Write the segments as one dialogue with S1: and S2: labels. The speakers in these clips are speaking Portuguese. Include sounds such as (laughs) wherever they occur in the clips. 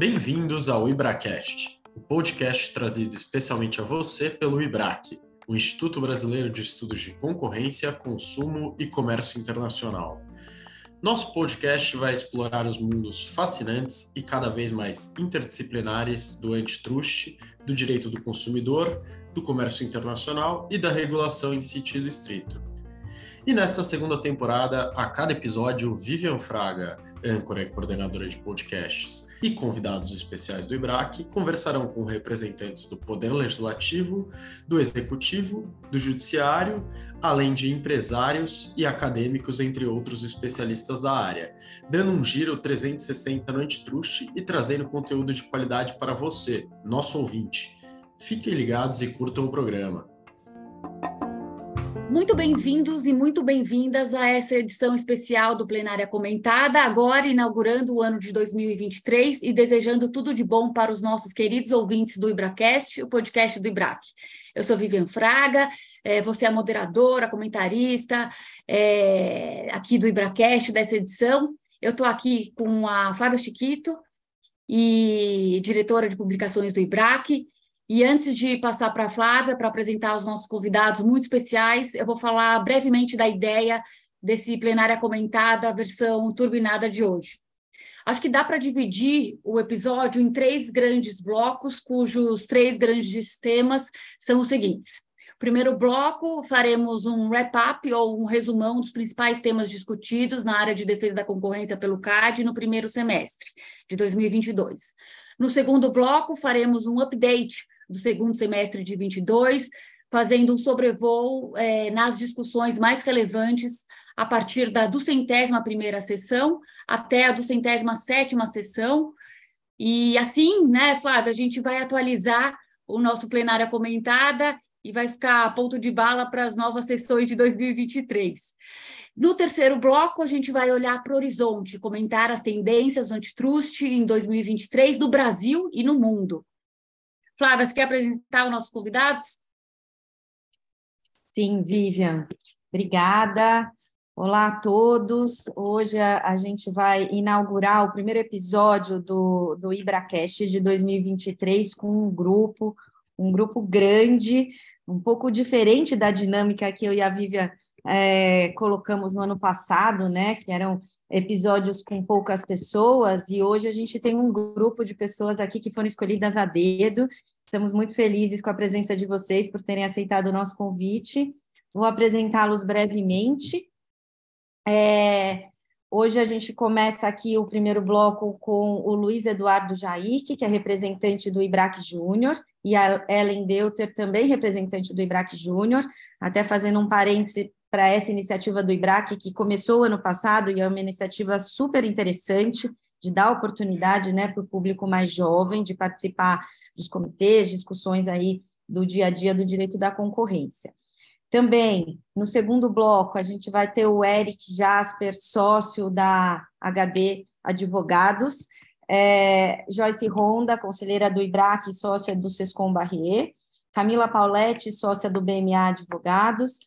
S1: Bem-vindos ao IbraCast, o podcast trazido especialmente a você pelo IBRAC, o Instituto Brasileiro de Estudos de Concorrência, Consumo e Comércio Internacional. Nosso podcast vai explorar os mundos fascinantes e cada vez mais interdisciplinares do antitrust, do direito do consumidor, do comércio internacional e da regulação em sentido estrito. E nesta segunda temporada, a cada episódio, Vivian Fraga, âncora e coordenadora de podcasts, e convidados especiais do IBRAC conversarão com representantes do Poder Legislativo, do Executivo, do Judiciário, além de empresários e acadêmicos, entre outros especialistas da área, dando um giro 360 no antitruste e trazendo conteúdo de qualidade para você, nosso ouvinte. Fiquem ligados e curtam o programa.
S2: Muito bem-vindos e muito bem-vindas a essa edição especial do Plenária Comentada, agora inaugurando o ano de 2023 e desejando tudo de bom para os nossos queridos ouvintes do IbraCast, o podcast do IBRAC. Eu sou Vivian Fraga, é, você é moderadora, comentarista é, aqui do IbraCast dessa edição. Eu estou aqui com a Flávia Chiquito, e diretora de publicações do IBRAC, e antes de passar para a Flávia para apresentar os nossos convidados muito especiais, eu vou falar brevemente da ideia desse plenária comentada, versão turbinada de hoje. Acho que dá para dividir o episódio em três grandes blocos, cujos três grandes temas são os seguintes. Primeiro bloco, faremos um wrap-up ou um resumão dos principais temas discutidos na área de defesa da concorrência pelo CAD no primeiro semestre de 2022. No segundo bloco, faremos um update do segundo semestre de 22, fazendo um sobrevoo é, nas discussões mais relevantes a partir da duzentésima primeira sessão até a duzentésima sétima sessão. E assim, né, Flávia, a gente vai atualizar o nosso plenária comentada e vai ficar a ponto de bala para as novas sessões de 2023. No terceiro bloco, a gente vai olhar para o horizonte, comentar as tendências do antitrust em 2023 no Brasil e no mundo. Flávia, você quer apresentar os nossos convidados?
S3: Sim, Vivian. Obrigada. Olá a todos. Hoje a, gente vai inaugurar o primeiro episódio do, do IbraCast de 2023 com um grupo, um grupo grande, um pouco diferente da dinâmica que eu e a Vivian é, colocamos no ano passado, né? Que eram episódios com poucas pessoas, e hoje a gente tem um grupo de pessoas aqui que foram escolhidas a dedo. Estamos muito felizes com a presença de vocês por terem aceitado o nosso convite. Vou apresentá-los brevemente. É, hoje a gente começa aqui o primeiro bloco com o Luiz Eduardo Jaique, que é representante do IBRAC Júnior, e a Ellen Deuter, também representante do IBRAC Júnior, até fazendo um parêntese para essa iniciativa do IBRAC, que começou ano passado e é uma iniciativa super interessante de dar oportunidade né, para o público mais jovem de participar dos comitês, discussões aí do dia a dia do direito da concorrência. Também, no segundo bloco, a gente vai ter o Eric Jasper, sócio da HD Advogados, é, Joyce Ronda, conselheira do IBRAC, sócia do Sescom Barrier, Camila Pauletti, sócia do BMA Advogados,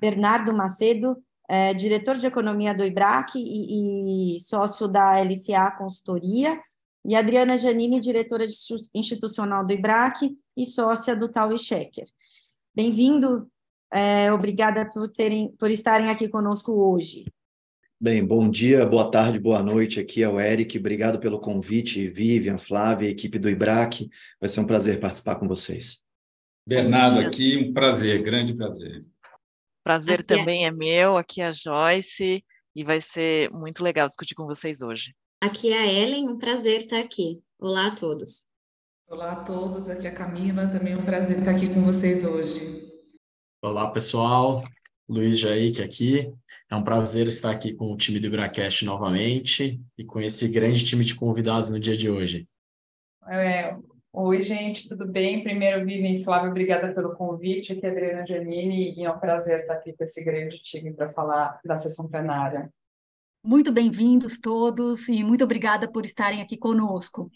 S3: Bernardo Macedo, é, diretor de economia do IBRAC e, e, sócio da LCA Consultoria, e Adriana Janini, diretora institucional do IBRAC e sócia do Tal e Checker. Bem-vindo, é, obrigada por, terem, por estarem aqui conosco hoje.
S4: Bem, bom dia, boa tarde, boa noite. Aqui é o Eric. Obrigado pelo convite, Vivian, Flávia, equipe do IBRAC. Vai ser um prazer participar com vocês.
S5: Bernardo aqui, um prazer, grande prazer.
S6: Prazer aqui é também é... é meu, aqui é a Joyce, e vai ser muito legal discutir com vocês hoje.
S7: Aqui é a Ellen, um prazer estar aqui. Olá a todos.
S8: Olá a todos, aqui é a Camila, também é um prazer estar aqui com vocês hoje.
S1: Olá pessoal, Luiz Jaique aqui. É um prazer estar aqui com o time do Ibracast novamente e com esse grande time de convidados no dia de hoje.
S9: É, Oi, gente, tudo bem? Primeiro, Vivi e Flávio, obrigada pelo convite. Aqui é Adriana Giannini e é um prazer estar aqui com esse grande time para falar da sessão plenária.
S2: Muito bem-vindos todos e muito obrigada por estarem aqui conosco.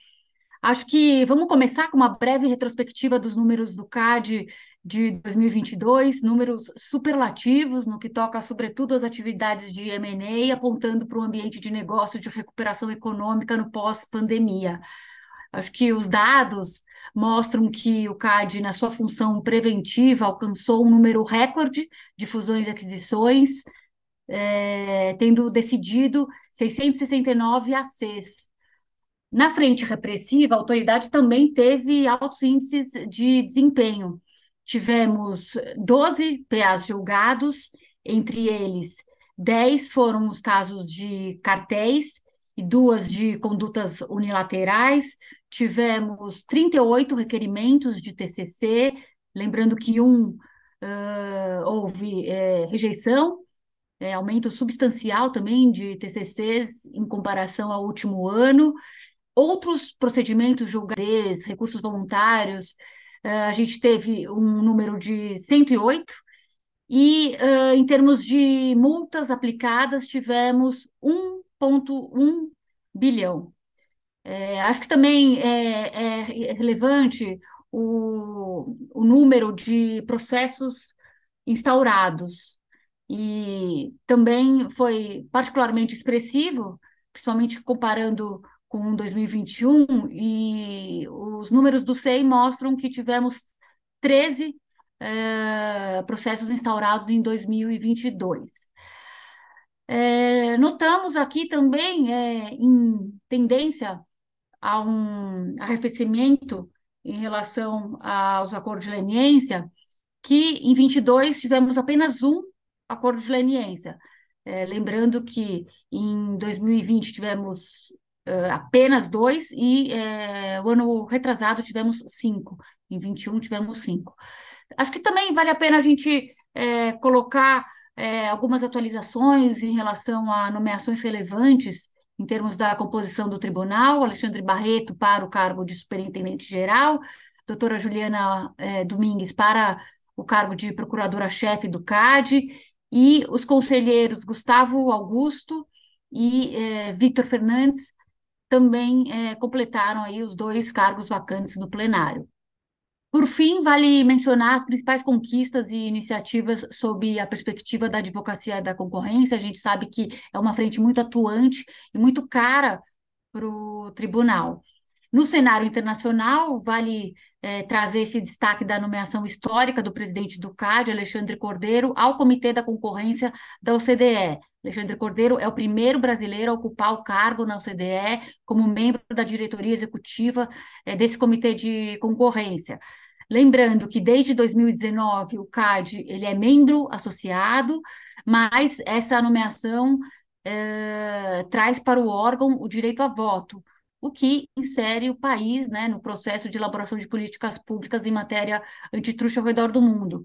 S2: Acho que vamos começar com uma breve retrospectiva dos números do CAD de 2022, números superlativos no que toca, sobretudo, às atividades de M&A, apontando para o ambiente de negócio de recuperação econômica no pós-pandemia. Acho que os dados mostram que o CAD, na sua função preventiva, alcançou um número recorde de fusões e aquisições, é, tendo decidido 669 ACs. Na frente repressiva, a autoridade também teve altos índices de desempenho. Tivemos 12 PAs julgados, entre eles 10 foram os casos de cartéis e duas de condutas unilaterais. Tivemos 38 requerimentos de TCC, lembrando que um uh, houve é, rejeição, é, aumento substancial também de TCCs em comparação ao último ano. Outros procedimentos julgados, recursos voluntários, uh, a gente teve um número de 108, e uh, em termos de multas aplicadas, tivemos 1,1 bilhão. É, acho que também é, é relevante o, o número de processos instaurados, e também foi particularmente expressivo, principalmente comparando com 2021, e os números do SEI mostram que tivemos 13 é, processos instaurados em 2022. É, notamos aqui também, é, em tendência a um arrefecimento em relação aos acordos de leniência, que em 22 tivemos apenas um acordo de leniência. É, lembrando que em 2020 tivemos uh, apenas dois e é, o ano retrasado tivemos cinco, em 21 tivemos cinco. Acho que também vale a pena a gente é, colocar algumas atualizações em relação a nomeações relevantes em termos da composição do tribunal, Alexandre Barreto para o cargo de superintendente-geral, doutora Juliana é, Domingues para o cargo de procuradora-chefe do CAD, e os conselheiros Gustavo Augusto e é, Victor Fernandes também é, completaram aí os dois cargos vacantes do plenário. Por fim, vale mencionar as principais conquistas e iniciativas sob a perspectiva da advocacia da concorrência. A gente sabe que é uma frente muito atuante e muito cara para o tribunal. No cenário internacional, vale é, trazer esse destaque da nomeação histórica do presidente do CAD, Alexandre Cordeiro, ao Comitê da Concorrência da OCDE. Alexandre Cordeiro é o primeiro brasileiro a ocupar o cargo na OCDE como membro da diretoria executiva é, desse Comitê de Concorrência. Lembrando que desde 2019 o CAD ele é membro associado, mas essa nomeação é, traz para o órgão o direito a voto o que insere o país né, no processo de elaboração de políticas públicas em matéria antitruste ao redor do mundo.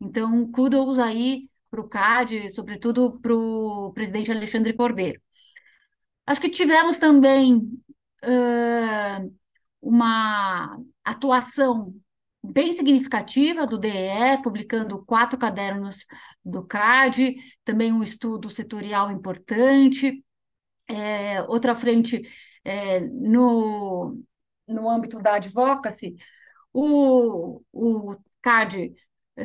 S2: Então, kudos aí para o CAD, sobretudo para o presidente Alexandre Cordeiro. Acho que tivemos também uh, uma atuação bem significativa do DEE, publicando quatro cadernos do CAD, também um estudo setorial importante. É, outra frente é, no, no âmbito da advocacy, o, o CAD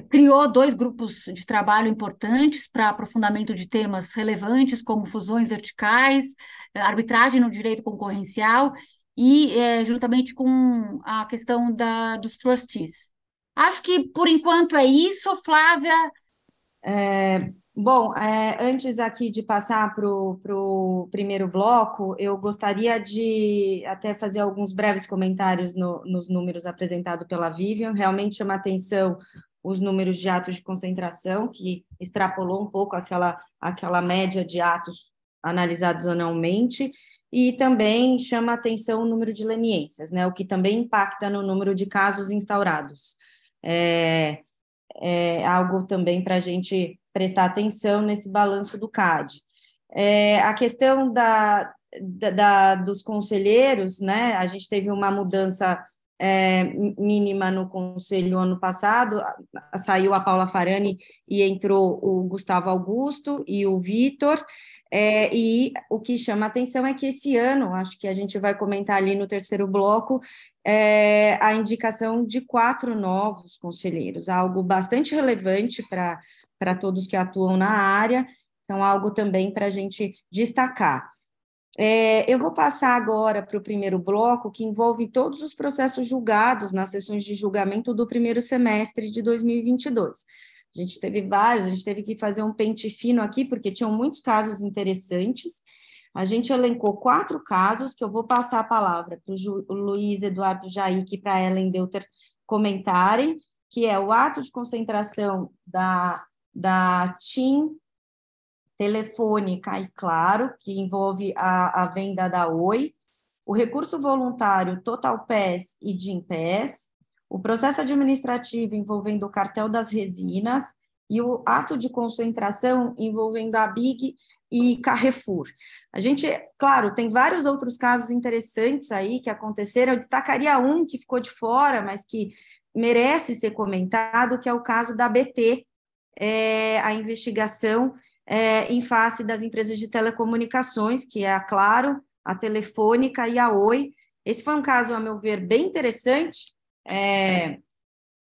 S2: criou dois grupos de trabalho importantes para aprofundamento de temas relevantes, como fusões verticais, é, arbitragem no direito concorrencial e é, juntamente com a questão da, dos trustees. Acho que, por enquanto, é isso, Flávia.
S3: É, Bom, é, antes aqui de passar para o primeiro bloco, eu gostaria de até fazer alguns breves comentários no, nos números apresentados pela Vivian. Realmente chama atenção os números de atos de concentração, que extrapolou um pouco aquela, aquela média de atos analisados anualmente, e também chama atenção o número de leniências, né, o que também impacta no número de casos instaurados. É, é algo também para a gente prestar atenção nesse balanço do CAD. É, a questão da, da, da, dos conselheiros, né? A gente teve uma mudança é, mínima no conselho ano passado, saiu a Paula Farani e entrou o Gustavo Augusto e o Vitor. É, e o que chama atenção é que esse ano, acho que a gente vai comentar ali no terceiro bloco, é, a indicação de quatro novos conselheiros, algo bastante relevante para todos que atuam na área, então algo também para a gente destacar. É, eu vou passar agora para o primeiro bloco, que envolve todos os processos julgados nas sessões de julgamento do primeiro semestre de 2022. A gente teve vários, a gente teve que fazer um pente fino aqui, porque tinham muitos casos interessantes. A gente elencou quatro casos, que eu vou passar a palavra para o Luiz Eduardo Jaique e para a Ellen Deuter comentarem, que é o ato de concentração da, da TIM telefônica e claro, que envolve a, a venda da Oi, o recurso voluntário Total Pass e Pass, o processo administrativo envolvendo o cartel das resinas e o ato de concentração envolvendo a Big e Carrefour. A gente, claro, tem vários outros casos interessantes aí que aconteceram. Eu destacaria um que ficou de fora, mas que merece ser comentado, que é o caso da BT, é, a investigação é, em face das empresas de telecomunicações, que é a Claro, a Telefônica e a Oi. Esse foi um caso, a meu ver, bem interessante, é,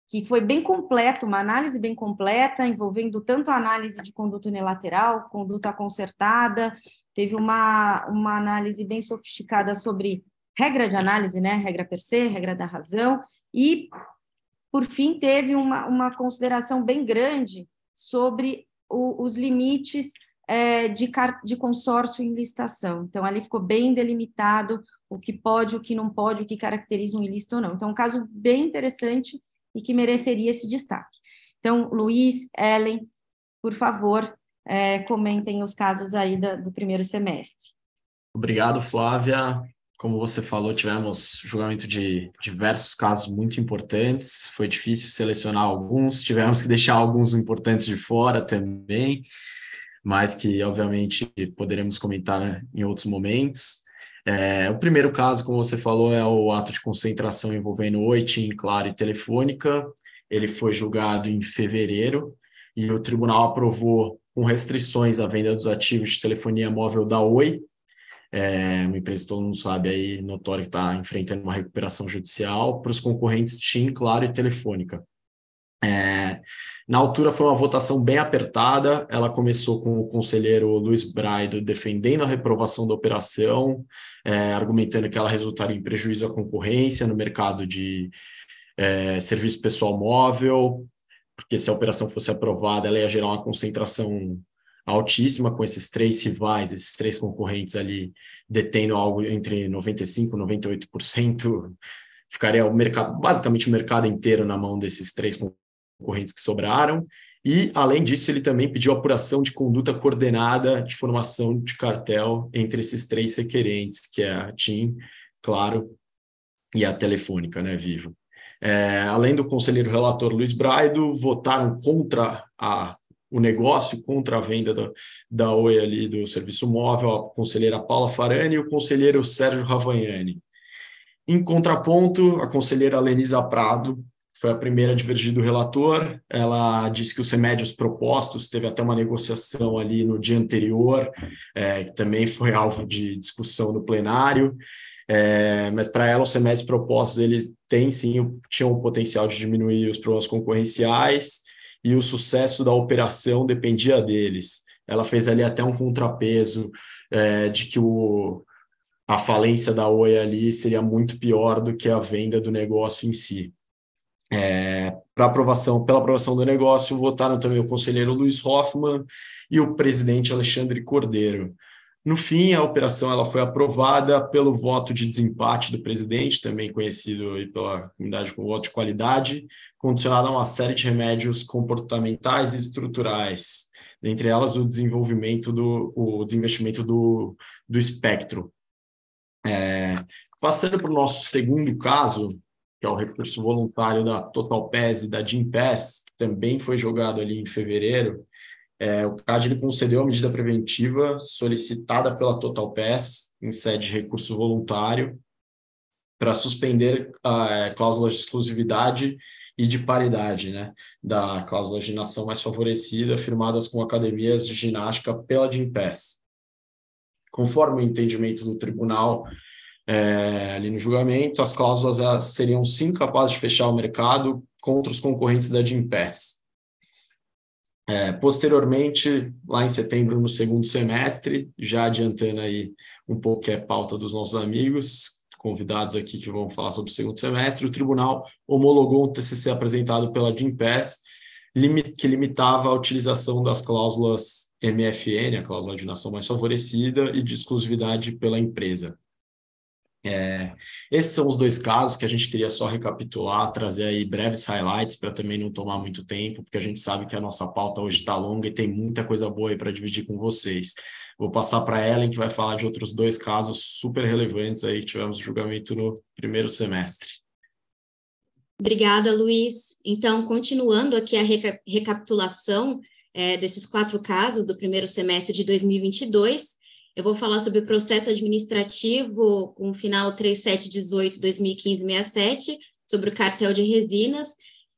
S3: que foi bem completo, uma análise bem completa, envolvendo tanto a análise de conduta unilateral, conduta consertada, teve uma, uma análise bem sofisticada sobre regra de análise, né, regra per se, regra da razão, e, por fim, teve uma, uma consideração bem grande sobre o, os limites é, de, de consórcio em licitação. Então, ali ficou bem delimitado o que pode, o que não pode, o que caracteriza um ilícito ou não. Então, é um caso bem interessante e que mereceria esse destaque. Então, Luiz, Ellen, por favor, é, comentem os casos aí do primeiro semestre.
S1: Obrigado, Flávia. Como você falou, tivemos julgamento de diversos casos muito importantes. Foi difícil selecionar alguns, tivemos que deixar alguns importantes de fora também, mas que, obviamente, poderemos comentar né, em outros momentos. É, o primeiro caso, como você falou, é o ato de concentração envolvendo Oi, TIM, Claro e Telefônica. Ele foi julgado em fevereiro e o tribunal aprovou com restrições a venda dos ativos de telefonia móvel da Oi, é uma empresa que todo mundo sabe aí, notória, que está enfrentando uma recuperação judicial, para os concorrentes TIM, Claro e Telefônica. É, na altura foi uma votação bem apertada, ela começou com o conselheiro Luiz Braido defendendo a reprovação da operação, é, argumentando que ela resultaria em prejuízo à concorrência no mercado de é, serviço pessoal móvel, porque se a operação fosse aprovada, ela ia gerar uma concentração altíssima com esses três rivais, esses três concorrentes ali detendo algo entre 95% e 98%, ficaria o mercado, basicamente o mercado inteiro na mão desses três concorrentes que sobraram. E, além disso, ele também pediu apuração de conduta coordenada de formação de cartel entre esses três requerentes, que é a TIM, Claro e a Telefônica, né, Vivo. É, além do conselheiro relator Luiz Braido, votaram contra a o negócio contra a venda da, da Oi ali do serviço móvel, a conselheira Paula Farani e o conselheiro Sérgio Ravagnani. Em contraponto, a conselheira Lenisa Prado foi a primeira a divergir do relator. Ela disse que os remédios propostos, teve até uma negociação ali no dia anterior, é, que também foi alvo de discussão no plenário. É, mas para ela, os remédios propostos, ele tem sim, tinham o potencial de diminuir os problemas concorrenciais e o sucesso da operação dependia deles. Ela fez ali até um contrapeso é, de que o, a falência da Oi ali seria muito pior do que a venda do negócio em si. É, para aprovação, pela aprovação do negócio, votaram também o conselheiro Luiz Hoffmann e o presidente Alexandre Cordeiro. No fim, a operação ela foi aprovada pelo voto de desempate do presidente, também conhecido pela comunidade como voto de qualidade, condicionado a uma série de remédios comportamentais e estruturais, dentre elas o desenvolvimento do o desinvestimento do, do espectro. É, passando para o nosso segundo caso, que é o recurso voluntário da Total Pass e da Gimpass, que também foi jogado ali em fevereiro, é, o CAD ele concedeu a medida preventiva solicitada pela Total Pass em sede de recurso voluntário para suspender a é, cláusula de exclusividade e de paridade, né, da cláusula de nação mais favorecida firmadas com academias de ginástica pela Gimpass. Conforme o entendimento do tribunal é, ali no julgamento, as cláusulas seriam sim capazes de fechar o mercado contra os concorrentes da Gimpass É, posteriormente, lá em setembro, no segundo semestre, já adiantando aí um pouco que é pauta dos nossos amigos, convidados aqui que vão falar sobre o segundo semestre, o tribunal homologou um TCC apresentado pela Gimpass, que limitava a utilização das cláusulas MFN, a cláusula de nação mais favorecida, e de exclusividade pela empresa. É, esses são os dois casos que a gente queria só recapitular, trazer aí breves highlights para também não tomar muito tempo, porque a gente sabe que a nossa pauta hoje está longa e tem muita coisa boa aí para dividir com vocês. Vou passar para a Ellen, que vai falar de outros dois casos super relevantes aí que tivemos julgamento no primeiro semestre.
S7: Obrigada, Luiz. Então, continuando aqui a reca recapitulação é, desses quatro casos do primeiro semestre de 2022, eu vou falar sobre o processo administrativo com o final 3718-2015-67, sobre o cartel de resinas.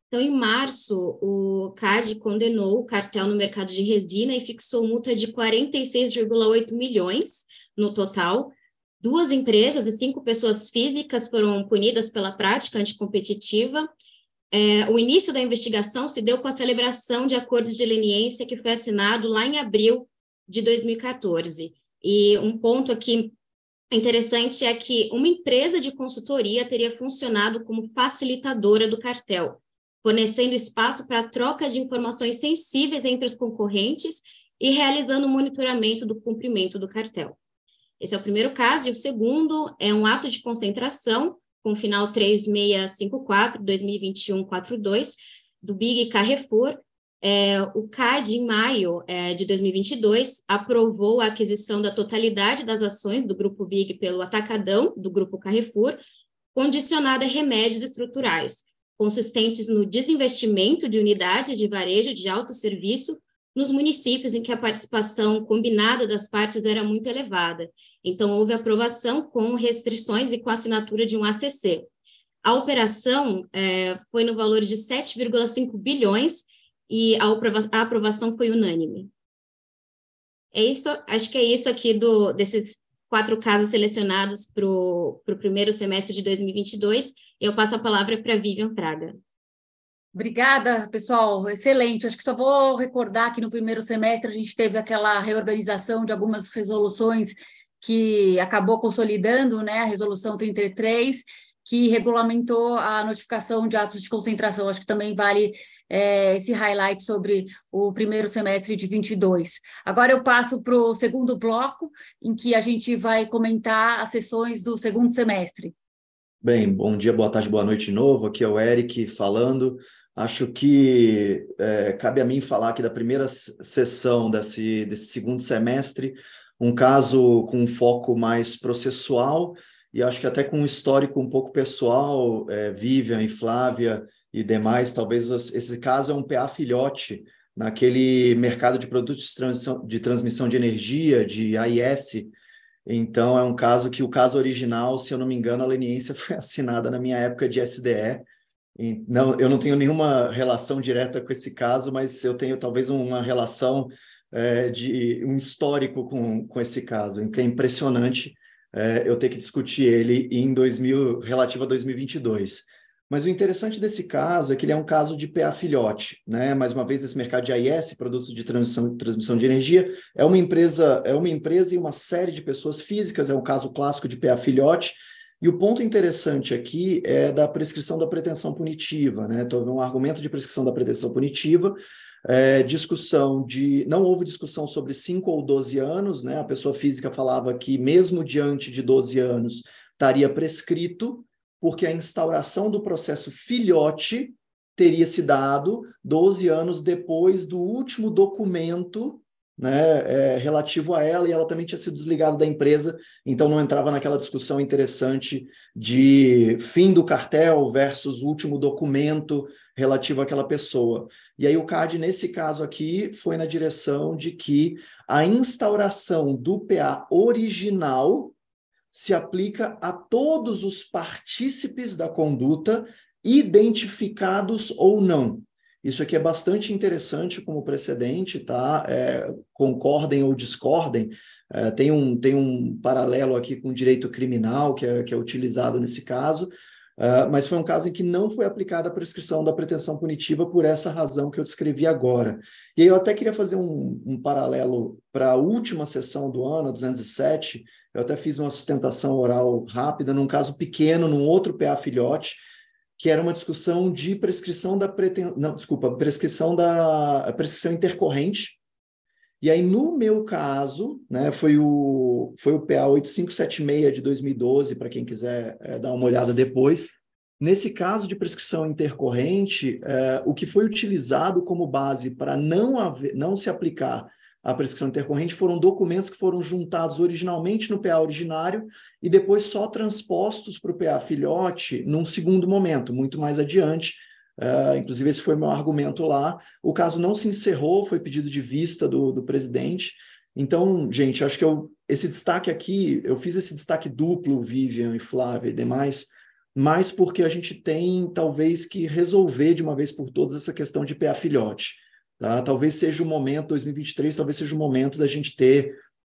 S7: Então, em março, o CAD condenou o cartel no mercado de resina e fixou multa de 46,8 milhões no total. Duas empresas e cinco pessoas físicas foram punidas pela prática anticompetitiva. É, o início da investigação se deu com a celebração de acordos de leniência que foi assinado lá em abril de 2014. E um ponto aqui interessante é que uma empresa de consultoria teria funcionado como facilitadora do cartel, fornecendo espaço para troca de informações sensíveis entre os concorrentes e realizando o monitoramento do cumprimento do cartel. Esse é o primeiro caso, e o segundo é um ato de concentração, com final 3654-2021-42, do Big Carrefour, é, o CAD, em maio é, de 2022, aprovou a aquisição da totalidade das ações do Grupo Big pelo Atacadão, do Grupo Carrefour, condicionada a remédios estruturais, consistentes no desinvestimento de unidades de varejo de autosserviço nos municípios em que a participação combinada das partes era muito elevada. Então, houve aprovação com restrições e com assinatura de um ACC. A operação é, foi no valor de 7,5 bilhões e a, aprovação foi unânime. É isso, acho que é isso aqui do, desses quatro casos selecionados para o primeiro semestre de 2022. Eu passo a palavra para Vivian Fraga.
S2: Obrigada, pessoal. Excelente. Acho que só vou recordar que no primeiro semestre a gente teve aquela reorganização de algumas resoluções que acabou consolidando né, a resolução 33 que regulamentou a notificação de atos de concentração. Acho que também vale é, esse highlight sobre o primeiro semestre de 22. Agora eu passo para o segundo bloco, em que a gente vai comentar as sessões do segundo semestre.
S4: Bem, bom dia, boa tarde, boa noite de novo. Aqui é o Eric falando. Acho que é, cabe a mim falar aqui da primeira sessão desse, desse segundo semestre, um caso com um foco mais processual e acho que até com um histórico um pouco pessoal, é, Vivian e Flávia e demais, talvez esse caso é um PA filhote naquele mercado de produtos de transmissão de, transmissão de energia, de AIS. Então, é um caso que o caso original, se eu não me engano, a leniência (laughs) foi assinada na minha época de SDE. E não, eu não tenho nenhuma relação direta com esse caso, mas eu tenho talvez uma relação é, de um histórico com, com esse caso, que é impressionante é, eu ter que discutir ele em 2000, relativo a 2022. Mas o interessante desse caso é que ele é um caso de PA filhote, né? Mais uma vez, esse mercado de AIS, produtos de transmissão, transmissão de energia, é uma empresa, é uma empresa e uma série de pessoas físicas, é um caso clássico de PA filhote. E o ponto interessante aqui é da prescrição da pretensão punitiva, né? Então, um argumento de prescrição da pretensão punitiva, é, discussão de. Não houve discussão sobre 5 ou 12 anos, né? A pessoa física falava que, mesmo diante de 12 anos, estaria prescrito, porque a instauração do processo filhote teria se dado 12 anos depois do último documento né, é, relativo a ela, e ela também tinha sido desligada da empresa, então não entrava naquela discussão interessante de fim do cartel versus último documento relativo àquela pessoa. E aí o CAD, nesse caso aqui, foi na direção de que a instauração do PA original se aplica a todos os partícipes da conduta, identificados ou não. Isso aqui é bastante interessante como precedente, tá? É, concordem ou discordem. É, tem, um, tem um paralelo aqui com o direito criminal que é, que é utilizado nesse caso. Uh, mas foi um caso em que não foi aplicada a prescrição da pretensão punitiva por essa razão que eu descrevi agora. E aí eu até queria fazer um, um paralelo para a última sessão do ano, a 207, eu até fiz uma sustentação oral rápida num caso pequeno, num outro PA filhote, que era uma discussão de prescrição da preten... não, desculpa, prescrição da prescrição intercorrente. E aí no meu caso, né, foi o foi o PA 8576 de 2012, para quem quiser é, dar uma olhada depois. Nesse caso de prescrição intercorrente, é, o que foi utilizado como base para não haver, não se aplicar a prescrição intercorrente foram documentos que foram juntados originalmente no PA originário e depois só transpostos para o PA filhote num segundo momento, muito mais adiante. Uh, inclusive, esse foi meu argumento lá. O caso não se encerrou, foi pedido de vista do, do presidente. Então, gente, acho que eu, esse destaque aqui, eu fiz esse destaque duplo, Vivian e Flávia e demais, mais porque a gente tem, talvez, que resolver de uma vez por todas essa questão de PA filhote. Tá? Talvez seja o momento, 2023, talvez seja o momento da gente ter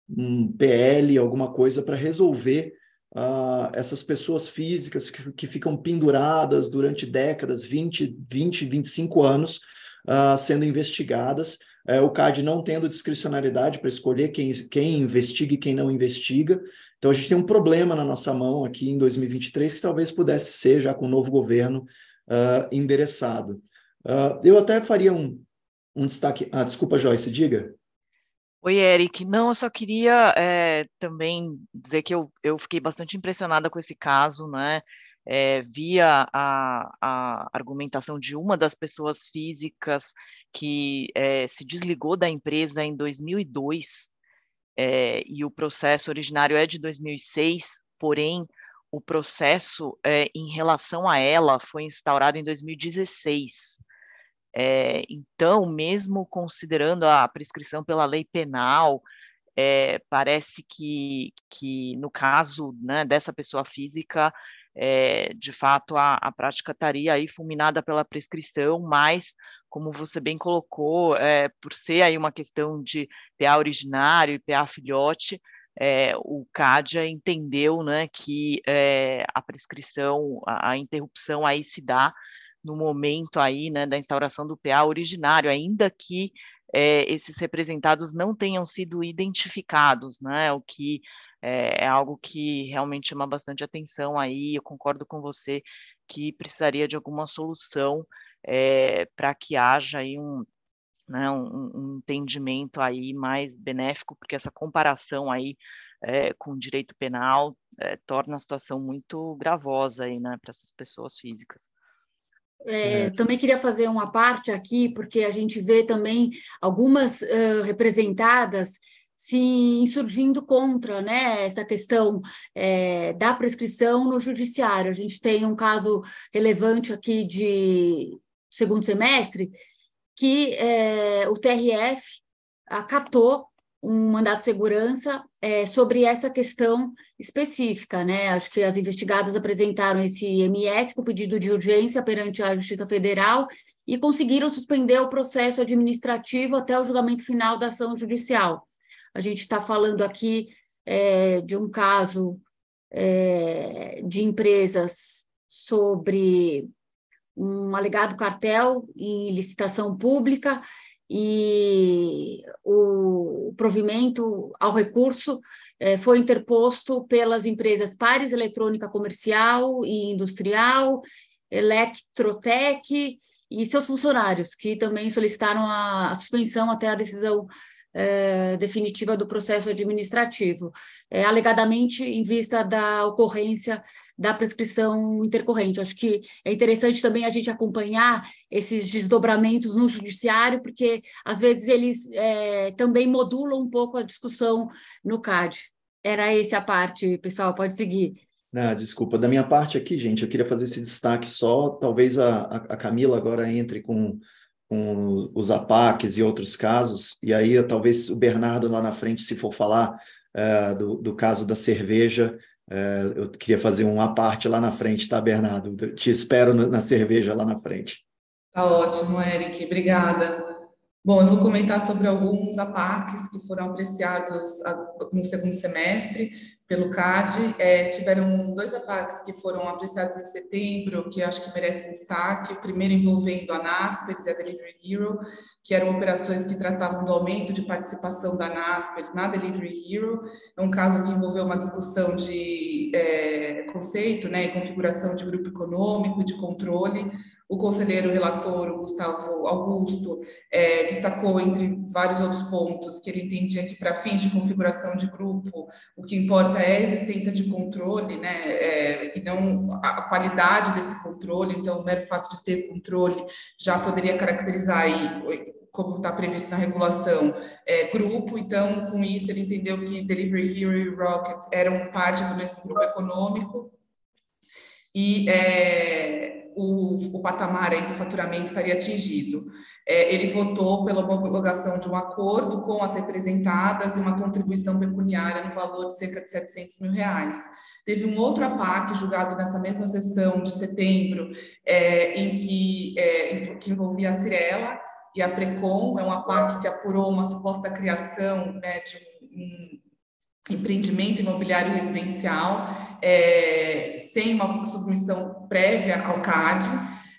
S4: um PL, alguma coisa para resolver uh, essas pessoas físicas que, que, ficam penduradas durante décadas, 20, 20 25 anos, uh, sendo investigadas. Uh, o CAD não tendo discricionalidade para escolher quem, quem investiga e quem não investiga. Então, a gente tem um problema na nossa mão aqui em 2023 que talvez pudesse ser, já com o novo governo, uh, endereçado. eu até faria um, um destaque. Ah, desculpa, Joyce, diga.
S6: Oi, Eric. Não, eu só queria é, também dizer que eu, eu fiquei bastante impressionada com esse caso, né? É, via a, a, argumentação de uma das pessoas físicas que é, se desligou da empresa em 2002, é, e o processo originário é de 2006, porém, o processo é, em relação a ela foi instaurado em 2016. É, então, mesmo considerando a prescrição pela lei penal, é, parece que, que no caso né, dessa pessoa física, é, de fato a, a, prática estaria aí fulminada pela prescrição, mas, como você bem colocou, por ser aí uma questão de PA originário e PA filhote, o CADIA entendeu né, que a prescrição, a, a interrupção aí se dá no momento aí, né, da instauração do PA originário, ainda que é, esses representados não tenham sido identificados, né, o que é, é, algo que realmente chama bastante atenção aí, eu concordo com você que precisaria de alguma solução é, para que haja aí um, né, um, um, entendimento aí mais benéfico, porque essa comparação aí é, com o direito penal é, torna a situação muito gravosa aí, né, para essas pessoas físicas.
S2: É, é. Também queria fazer uma parte aqui, porque a gente vê também algumas uh, representadas se insurgindo contra né, essa questão é, da prescrição no judiciário. A gente tem um caso relevante aqui de segundo semestre, que é, o TRF acatou um mandato de segurança é, sobre essa questão específica, né? Acho que as investigadas apresentaram esse MS com pedido de urgência perante a Justiça Federal e conseguiram suspender o processo administrativo até o julgamento final da ação judicial. A gente está falando aqui é, de um caso é, de empresas sobre um alegado cartel em licitação pública e o provimento ao recurso é, foi interposto pelas empresas Pares Eletrônica Comercial e Industrial, Electrotec e seus funcionários, que também solicitaram a suspensão até a decisão é, definitiva do processo administrativo, é, alegadamente em vista da ocorrência da prescrição intercorrente. Acho que é interessante também a gente acompanhar esses desdobramentos no judiciário, porque às vezes eles é, também modulam um pouco a discussão no CAD. Era essa a parte, pessoal, pode seguir.
S4: Ah, desculpa, da minha parte aqui, gente, eu queria fazer esse destaque só, talvez a, a Camila agora entre com com os APACs e outros casos, e aí talvez o Bernardo lá na frente, se for falar uh, do, do caso da cerveja, uh, eu queria fazer uma parte lá na frente, tá, Bernardo? Te espero na cerveja lá na frente.
S8: Tá ótimo, Eric, obrigada. Bom, eu vou comentar sobre alguns APACs que foram apreciados no segundo semestre. pelo CAD. É, tiveram dois ataques que foram apreciados em setembro, que acho que merecem destaque. O primeiro envolvendo a Naspers e a Delivery Hero, que eram operações que tratavam do aumento de participação da Naspers na Delivery Hero. É um caso que envolveu uma discussão de é, conceito né, e configuração de grupo econômico, de controle. O conselheiro relator, o Gustavo Augusto, é, destacou, entre vários outros pontos, que ele entendia que, para fins de configuração de grupo, o que importa é a existência de controle, né, é, e não a qualidade desse controle. Então, o mero fato de ter controle já poderia caracterizar aí como está previsto na regulação, é, grupo. Então, com isso, ele entendeu que Delivery Hero e Rocket eram parte do mesmo grupo econômico. E é, o, o patamar aí do faturamento estaria atingido. É, ele votou pela homologação de um acordo com as representadas e uma contribuição pecuniária no valor de cerca de 700 mil reais. Teve um outro APAC julgado nessa mesma sessão de setembro, é, em que, é, que envolvia a Cirela e a Precon, é um APAC que apurou uma suposta criação né, de um, um empreendimento imobiliário residencial é, sem uma submissão prévia ao CAD.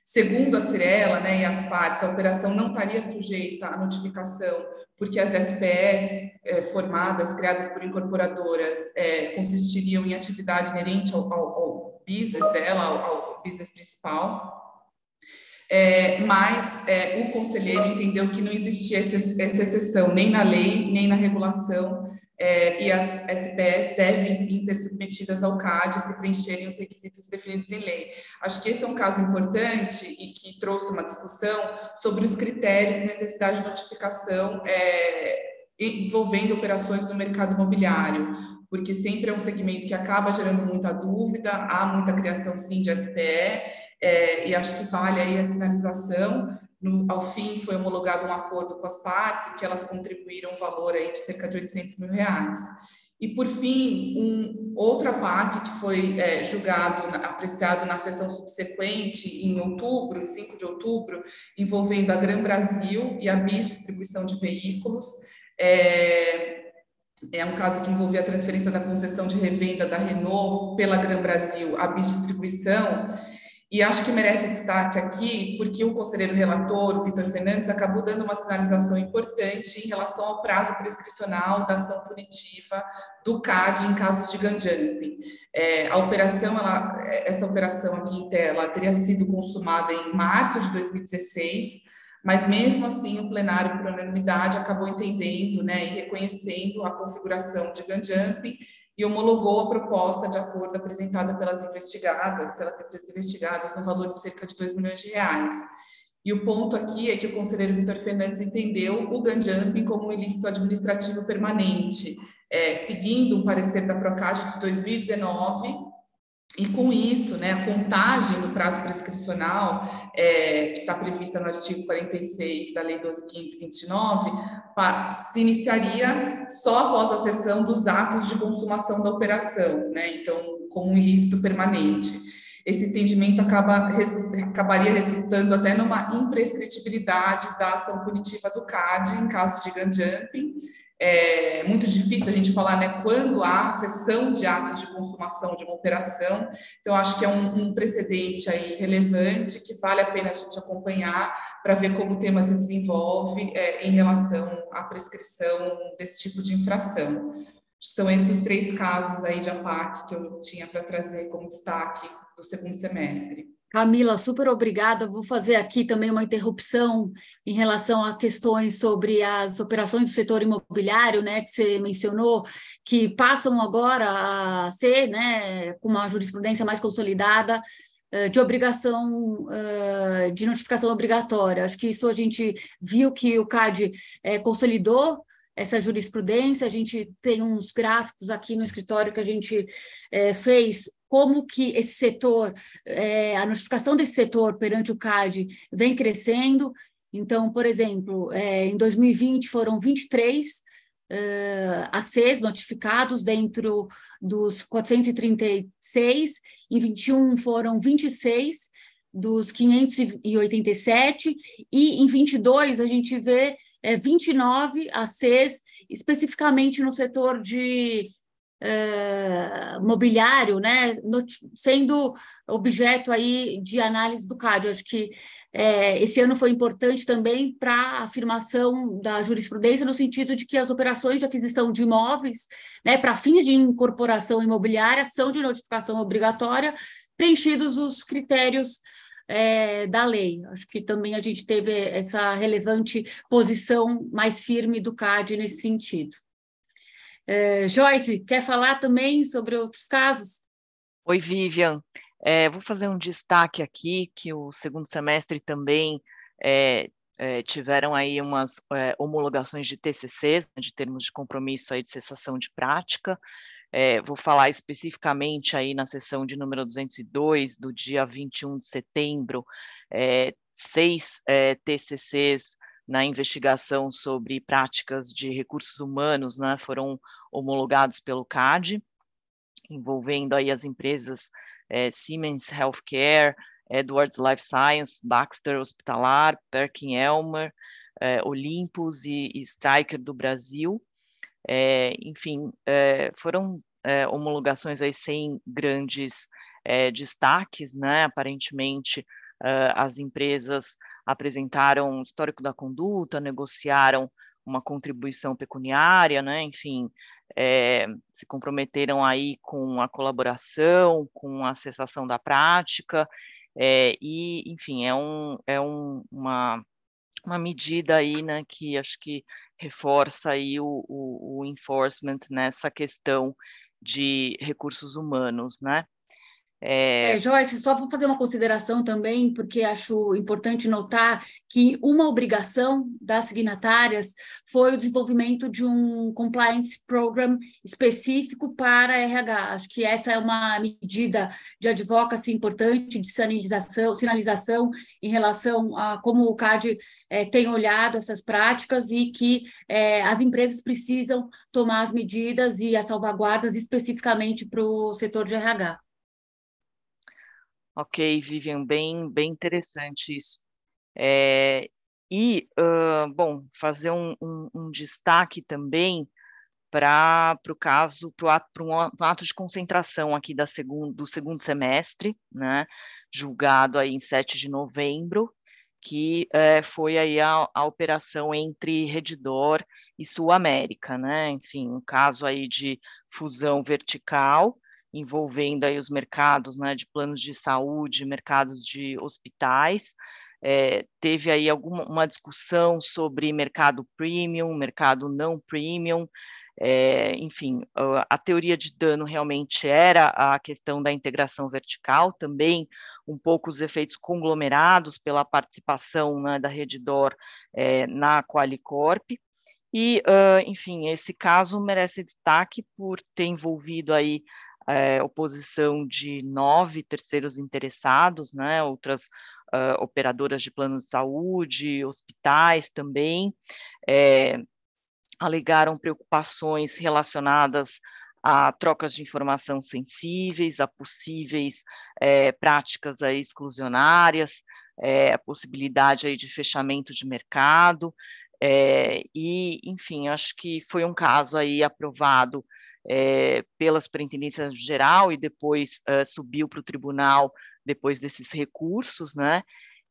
S8: Segundo a Cirela né, e as partes, a operação não estaria sujeita à notificação, porque as SPS é, formadas, criadas por incorporadoras, é, consistiriam em atividade inerente ao, ao, ao business dela, ao, ao business principal. É, mas é, o conselheiro entendeu que não existia essa, exceção nem na lei, nem na regulação é, e as SPS devem sim ser submetidas ao CAD se preencherem os requisitos definidos em lei. Acho que esse é um caso importante e que trouxe uma discussão sobre os critérios de necessidade de notificação é, envolvendo operações no mercado imobiliário, porque sempre é um segmento que acaba gerando muita dúvida, há muita criação sim de SPE, é, e acho que vale aí a sinalização no, ao fim, foi homologado um acordo com as partes, que elas contribuíram um valor aí de cerca de 800 mil reais. E, por fim, um outro APAC que foi é, julgado, apreciado na sessão subsequente, em outubro, 5 de outubro, envolvendo a Gran Brasil e a BIS Distribuição de Veículos. É, é um caso que envolvia a transferência da concessão de revenda da Renault pela Gran Brasil à BIS Distribuição, e acho que merece destaque aqui, porque o conselheiro relator, Vitor Fernandes, acabou dando uma sinalização importante em relação ao prazo prescricional da ação punitiva do CAD em casos de gun jumping. É, a operação, ela, essa operação aqui em tela teria sido consumada em março de 2016, mas mesmo assim o plenário, por unanimidade, acabou entendendo né, e reconhecendo a configuração de gun jumping e homologou a proposta de acordo apresentada pelas investigadas, pelas empresas investigadas, no valor de cerca de 2 milhões de reais. E o ponto aqui é que o conselheiro Vitor Fernandes entendeu o gun como um ilícito administrativo permanente, é, seguindo o parecer da Procage de 2019, e com isso, né, a contagem do prazo prescricional, é, que está prevista no artigo 46 da Lei 12.529, se iniciaria só após a cessão dos atos de consumação da operação, né, então, como um ilícito permanente. Esse entendimento acaba, acabaria resultando até numa imprescritibilidade da ação punitiva do CAD em casos de gun jumping, é muito difícil a gente falar né, quando há cessão de atos de consumação de uma operação. Então, acho que é um, um precedente aí relevante que vale a pena a gente acompanhar para ver como o tema se desenvolve é, em relação à prescrição desse tipo de infração. São esses três casos aí de APAC que eu tinha para trazer como destaque do segundo semestre.
S2: Camila, super obrigada. Vou fazer aqui também uma interrupção em relação a questões sobre as operações do setor imobiliário, né, que você mencionou, que passam agora a ser, né, com uma jurisprudência mais consolidada, eh, de obrigação eh, de notificação obrigatória. Acho que isso a gente viu que o CAD eh, consolidou essa jurisprudência. A gente tem uns gráficos aqui no escritório que a gente fez como que esse setor, é, a notificação desse setor perante o CAD vem crescendo. Então, por exemplo, é, em 2020 foram 23 uh, ACs notificados dentro dos 436, em 21 foram 26 dos 587, e em 22 a gente vê é, 29 ACs especificamente no setor de é, mobiliário, né, sendo objeto aí de análise do CAD. Eu acho que é, esse ano foi importante também para a afirmação da jurisprudência, no sentido de que as operações de aquisição de imóveis, né, para fins de incorporação imobiliária, são de notificação obrigatória, preenchidos os critérios é, da lei. Acho que também a gente teve essa relevante posição mais firme do CAD nesse sentido. É, Joyce, quer falar também sobre outros casos?
S6: Oi, Vivian. É, vou fazer um destaque aqui que o segundo semestre também é, é, tiveram aí umas é, homologações de TCCs, né, de termos de compromisso aí de cessação de prática. É, vou falar especificamente aí na sessão de número 202, do dia 21 de setembro, é, seis TCCs na investigação sobre práticas de recursos humanos, né, foram homologados pelo CAD, envolvendo aí as empresas é, Siemens Healthcare, Edwards Life Science, Baxter Hospitalar, Perkin Elmer, é, Olympus e, e Stryker do Brasil. É, enfim, é, foram é, homologações aí sem grandes é, destaques, né? Aparentemente, as empresas apresentaram histórico da conduta, negociaram uma contribuição pecuniária, né? Enfim, é, se comprometeram aí com a colaboração, com a cessação da prática, é, e, enfim, é, um, é um, uma, uma medida aí, né, que acho que reforça aí o, o, o enforcement nessa questão de recursos humanos, né?
S2: É... É, Joyce, só para fazer uma consideração também, porque acho importante notar que uma obrigação das signatárias foi o desenvolvimento de um compliance program específico para RH. Acho que essa é uma medida de advocacy importante, de sinalização, sinalização em relação a como o CAD é, tem olhado essas práticas e que é, as empresas precisam tomar as medidas e as salvaguardas especificamente para o setor de RH.
S6: Ok, Vivian, bem, bem interessante isso. É, e, uh, bom, fazer um, um, um destaque também para o caso, para ato, um ato de concentração aqui da segundo, do segundo semestre, né, julgado aí em 7 de novembro, que é, foi aí a, a, operação entre Redditor e Sul América, né, enfim, um caso aí de fusão vertical, envolvendo aí os mercados né, de planos de saúde, mercados de hospitais. É, teve aí alguma uma discussão sobre mercado premium, mercado não premium, é, enfim, a, a teoria de dano realmente era a questão da integração vertical, também um pouco os efeitos conglomerados pela participação né, da Redditor é, na Qualicorp, e, uh, enfim, esse caso merece destaque por ter envolvido aí é, oposição de nove terceiros interessados, né, outras uh, operadoras de plano de saúde, hospitais também, é, alegaram preocupações relacionadas a trocas de informação sensíveis, a possíveis é, práticas aí, exclusionárias, é, a possibilidade aí de fechamento de mercado, é, e, enfim, acho que foi um caso aí aprovado é, pela Superintendência Geral e depois uh, subiu para o tribunal depois desses recursos, né?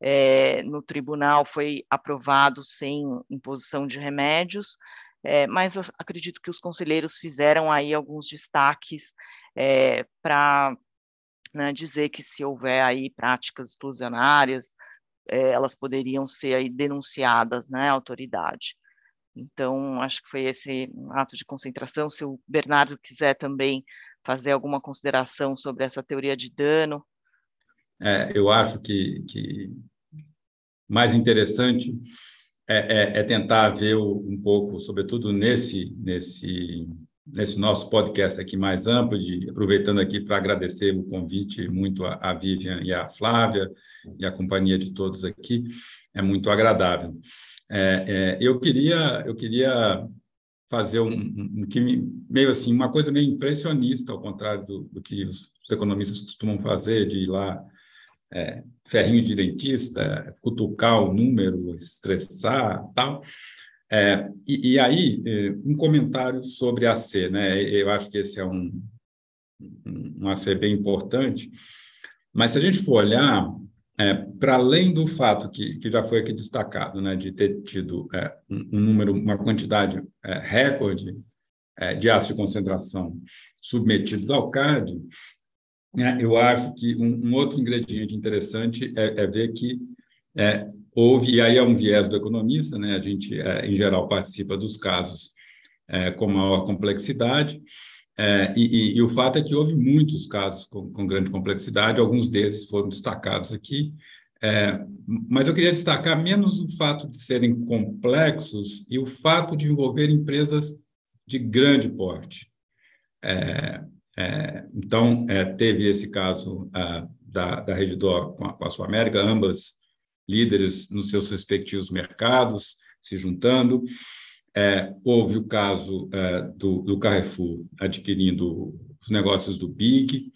S6: É, no tribunal foi aprovado sem imposição de remédios, é, mas acredito que os conselheiros fizeram aí alguns destaques é, para né, dizer que se houver aí práticas exclusionárias, elas poderiam ser aí denunciadas né, à autoridade. Então, acho que foi esse ato de concentração. Se o Bernardo quiser também fazer alguma consideração sobre essa teoria de dano.
S5: É, eu acho que, que mais interessante é, é, é tentar ver um pouco, sobretudo nesse, nesse, nesse nosso podcast aqui mais amplo, de, aproveitando aqui para agradecer o convite muito a, a Vivian e a Flávia e a companhia de todos aqui, é muito agradável. É, é, eu queria eu queria fazer um, um, um, meio assim uma coisa meio impressionista ao contrário do, do que os, os, economistas costumam fazer de ir lá é, ferrinho de dentista cutucar o número estressar tal É, e, e, aí, é, um comentário sobre a C, né? Eu acho que esse é um, um AC bem importante, mas se a gente for olhar, é, para além do fato que, que já foi aqui destacado, né, de ter tido é, um, um, número, uma quantidade é, recorde é, de aços de concentração submetidos ao CAD, né, eu acho que um, um, outro ingrediente interessante é, é ver que é, houve, e aí é um viés do economista, né, a gente, em geral, participa dos casos com maior complexidade, é, e, e, e, o fato é que houve muitos casos com, com grande complexidade, alguns deles foram destacados aqui, é, mas eu queria destacar menos o fato de serem complexos e o fato de envolver empresas de grande porte. É, é então, é, teve esse caso ah, da, da Redditor com a, com a Sul América, ambas líderes nos seus respectivos mercados, se juntando. É, houve o caso é, do, do, Carrefour adquirindo os negócios do Big,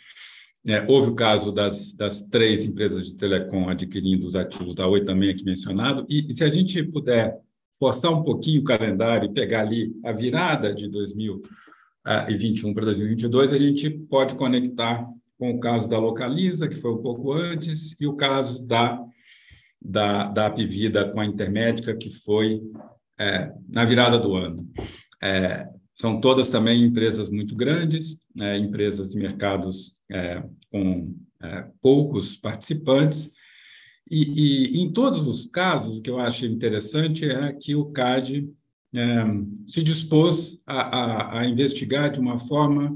S5: é, houve o caso das, das, três empresas de telecom adquirindo os ativos da Oi, também aqui mencionado, e, e, se a gente puder forçar um pouquinho o calendário e pegar ali a virada de 2021 para 2022, a gente pode conectar com o caso da Localiza, que foi um pouco antes, e o caso da, da, da Apivida com a Intermédica, que foi é, na virada do ano. É, são todas também empresas muito grandes, né, empresas de mercados é, com é, poucos participantes, e, e, em todos os casos, o que eu acho interessante é que o CAD é, se dispôs a, a, a, investigar de uma forma,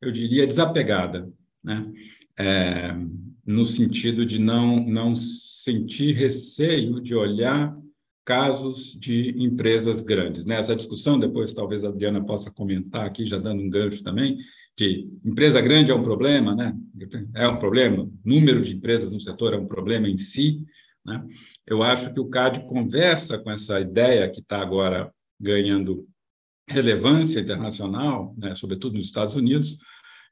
S5: eu diria, desapegada, né? É, no sentido de não, não sentir receio de olhar casos de empresas grandes. Né? Essa discussão, depois talvez a Diana possa comentar aqui, já dando um gancho também, de empresa grande é um problema, né? é um problema, número de empresas no setor é um problema em si. Né? Eu acho que o CAD conversa com essa ideia que está agora ganhando relevância internacional, né? sobretudo nos Estados Unidos,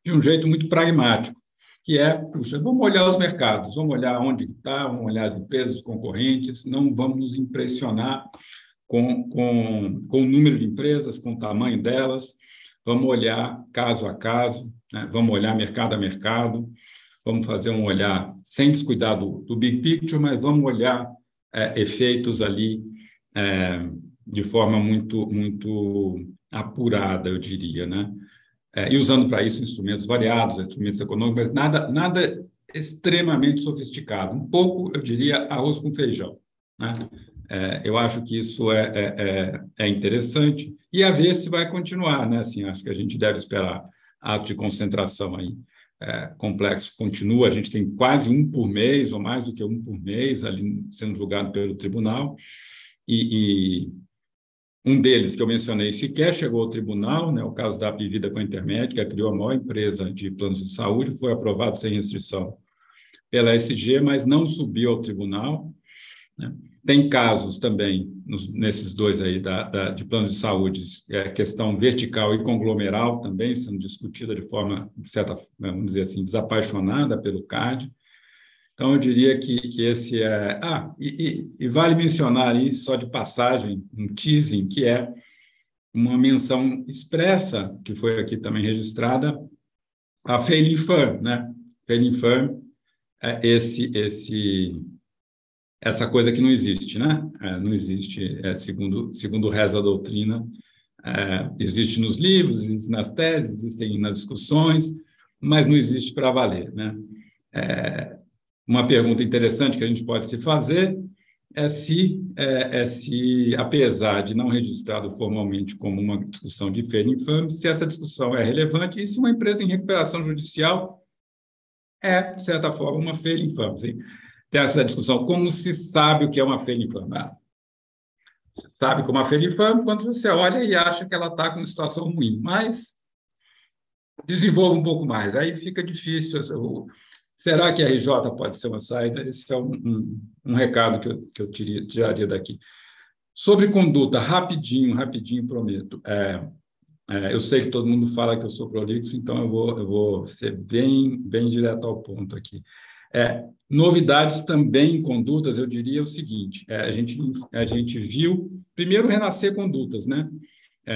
S5: de um jeito muito pragmático que é, puxa, vamos olhar os mercados, vamos olhar onde está, vamos olhar as empresas, os concorrentes, não vamos nos impressionar com, com, com o número de empresas, com o tamanho delas, vamos olhar caso a caso, né? vamos olhar mercado a mercado, vamos fazer um olhar sem descuidar do, do big picture, mas vamos olhar é, efeitos ali é, de forma muito, muito apurada, eu diria, né? É, e usando para isso instrumentos variados, instrumentos econômicos, mas nada, nada extremamente sofisticado. Um pouco, eu diria, arroz com feijão. Né? É, eu acho que isso é, é, é, é, interessante e a ver se vai continuar. Né? Assim, acho que a gente deve esperar ato de concentração aí é, complexo continua. A gente tem quase um por mês ou mais do que um por mês ali sendo julgado pelo tribunal e, e um deles, que eu mencionei, sequer chegou ao tribunal, né, o caso da Apivida com a Intermédica, criou a maior empresa de planos de saúde, foi aprovado sem restrição pela SG, mas não subiu ao tribunal. Né? Tem casos também, nos, nesses dois aí, da, da, de planos de saúde, é, questão vertical e conglomeral também sendo discutida de forma, certa, vamos dizer assim, desapaixonada pelo CAD. Então, eu diria que, que esse é. Ah, e, e, e, vale mencionar aí, só de passagem, um teasing, que é uma menção expressa, que foi aqui também registrada, a Firm, né? Firm é esse, esse, essa coisa que não existe, né? É, não existe, é, segundo, segundo reza a doutrina, é, existe nos livros, existe nas teses, existem nas discussões, mas não existe para valer, né? É, uma pergunta interessante que a gente pode se fazer é se, é, é se apesar de não registrado formalmente como uma discussão de feira infame, se essa discussão é relevante e se uma empresa em recuperação judicial é, de certa forma, uma feira infame. Sim? Tem essa discussão, como se sabe o que é uma feira infame? Ah, você sabe como uma feira infame quando você olha e acha que ela está com uma situação ruim, mas desenvolva um pouco mais, aí fica difícil. Será que a RJ pode ser uma saída? Esse é um, um, um recado que eu, que eu tiria, tiraria daqui. Sobre conduta, rapidinho, rapidinho, prometo. É, é, eu sei que todo mundo fala que eu sou prolixo, então eu vou, eu vou ser bem, bem direto ao ponto aqui. É, novidades também em condutas, eu diria o seguinte: é, a, gente, a gente viu, primeiro, renascer condutas, né? É,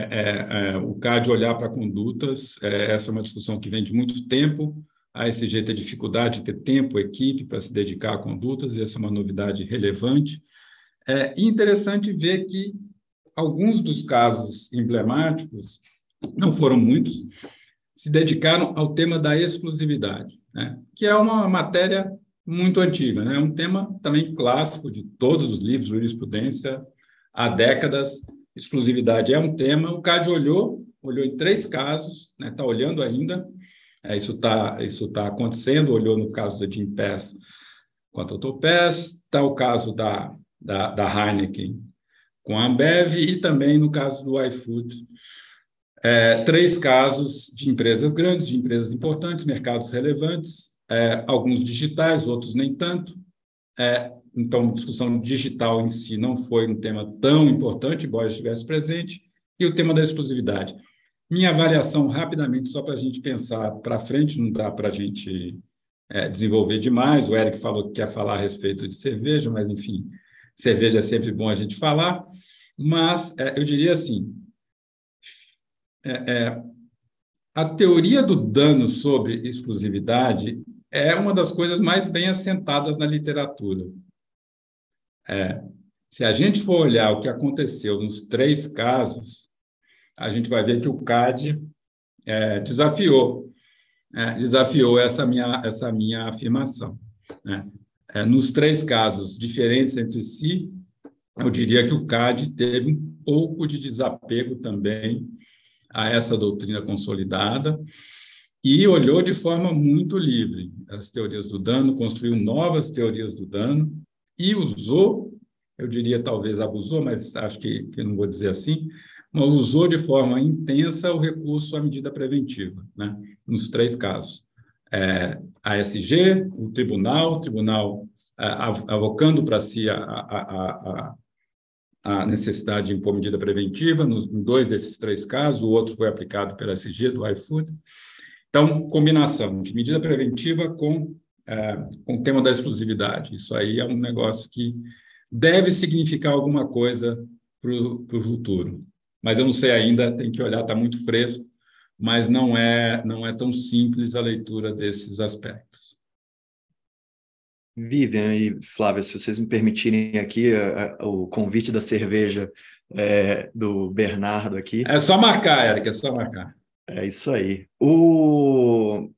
S5: é, o CAD olhar para condutas, essa é uma discussão que vem de muito tempo. A SG tem dificuldade de ter tempo, equipe para se dedicar a condutas, e essa é uma novidade relevante. É interessante ver que alguns dos casos emblemáticos, não foram muitos, se dedicaram ao tema da exclusividade, né? que é uma matéria muito antiga, né? um tema também clássico de todos os livros jurisprudência há décadas. Exclusividade é um tema. O CAD olhou, olhou em três casos, está né? Tá olhando ainda. É, isso está isso tá acontecendo. Olhou no caso da Jim Pass quanto ao Topaz, está o caso da, da, da Heineken com a Ambev e também no caso do iFood. É, três casos de empresas grandes, de empresas importantes, mercados relevantes, é, alguns digitais, outros nem tanto. É, então, discussão digital em si não foi um tema tão importante, embora estivesse presente, e o tema da exclusividade. Minha avaliação, rapidamente, só para a gente pensar para frente, não dá para a gente é, desenvolver demais. O Eric falou que quer falar a respeito de cerveja, mas, enfim, cerveja é sempre bom a gente falar. Mas é, eu diria assim: é, é, a teoria do dano sobre exclusividade é uma das coisas mais bem assentadas na literatura. É, se a gente for olhar o que aconteceu nos três casos, a gente vai ver que o CAD é, desafiou, é, desafiou essa minha, essa minha afirmação. Né? É, nos três casos diferentes entre si, eu diria que o CAD teve um pouco de desapego também a essa doutrina consolidada e olhou de forma muito livre as teorias do dano, construiu novas teorias do dano e usou, eu diria talvez abusou, mas acho que, que não vou dizer assim, usou de forma intensa o recurso à medida preventiva, né? nos três casos. É, a SG, o tribunal, o tribunal é, avocando para si a, a, a, a necessidade de impor medida preventiva, nos, em dois desses três casos, o outro foi aplicado pela SG, do iFood. Então, combinação de medida preventiva com, é, com o tema da exclusividade. Isso aí é um negócio que deve significar alguma coisa para o futuro. Mas eu não sei ainda, tem que olhar, está muito fresco, mas não é, não é tão simples a leitura desses aspectos.
S4: Vivian e Flávia, se vocês me permitirem aqui o convite da cerveja é, do Bernardo aqui.
S5: É só marcar, Eric, é só marcar.
S4: É isso aí. O,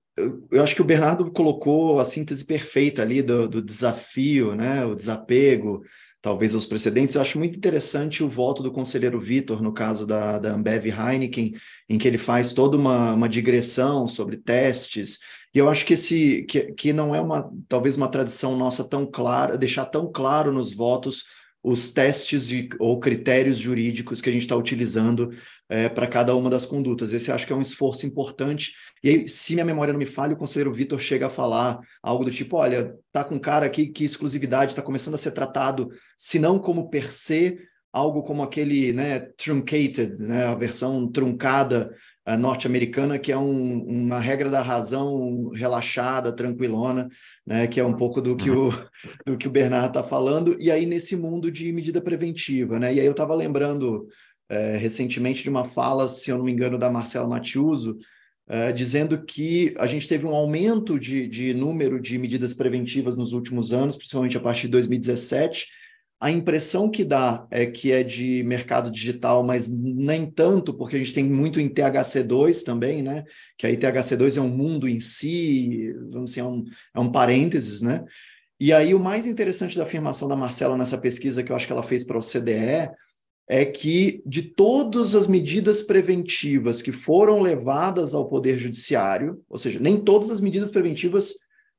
S4: eu acho que o Bernardo colocou a síntese perfeita ali do, do desafio, né? o desapego, talvez aos precedentes. Eu acho muito interessante o voto do conselheiro Vitor, no caso da, da Ambev Heineken, em que ele faz toda uma, uma digressão sobre testes e eu acho que esse que, que não é uma talvez uma tradição nossa tão clara, deixar tão claro nos votos os testes de, ou critérios jurídicos que a gente está utilizando é, para cada uma das condutas. Esse acho que é um esforço importante. E aí, se minha memória não me falha, o conselheiro Vitor chega a falar algo do tipo: olha, tá com um cara aqui que exclusividade está começando a ser tratado, se não como per se, algo como aquele né, truncated, né, a versão truncada norte-americana, que é um, uma regra da razão relaxada, tranquilona, né, que é um pouco do que o, uhum. do que o Bernardo está falando, e aí nesse mundo de medida preventiva. Né? E aí eu estava lembrando é, recentemente de uma fala, se eu não me engano, da Marcela Matiuso, é, dizendo que a gente teve um aumento de, de número de medidas preventivas nos últimos anos, principalmente a partir de 2017, a impressão que dá é que é de mercado digital, mas nem tanto, porque a gente tem muito em THC2 também, né? Que a THC2 é um mundo em si, vamos dizer, é um, é um parênteses, né? E aí o mais interessante da afirmação da Marcela nessa pesquisa que eu acho que ela fez para o CDE é que de todas as medidas preventivas que foram levadas ao Poder Judiciário, ou seja, nem todas as medidas preventivas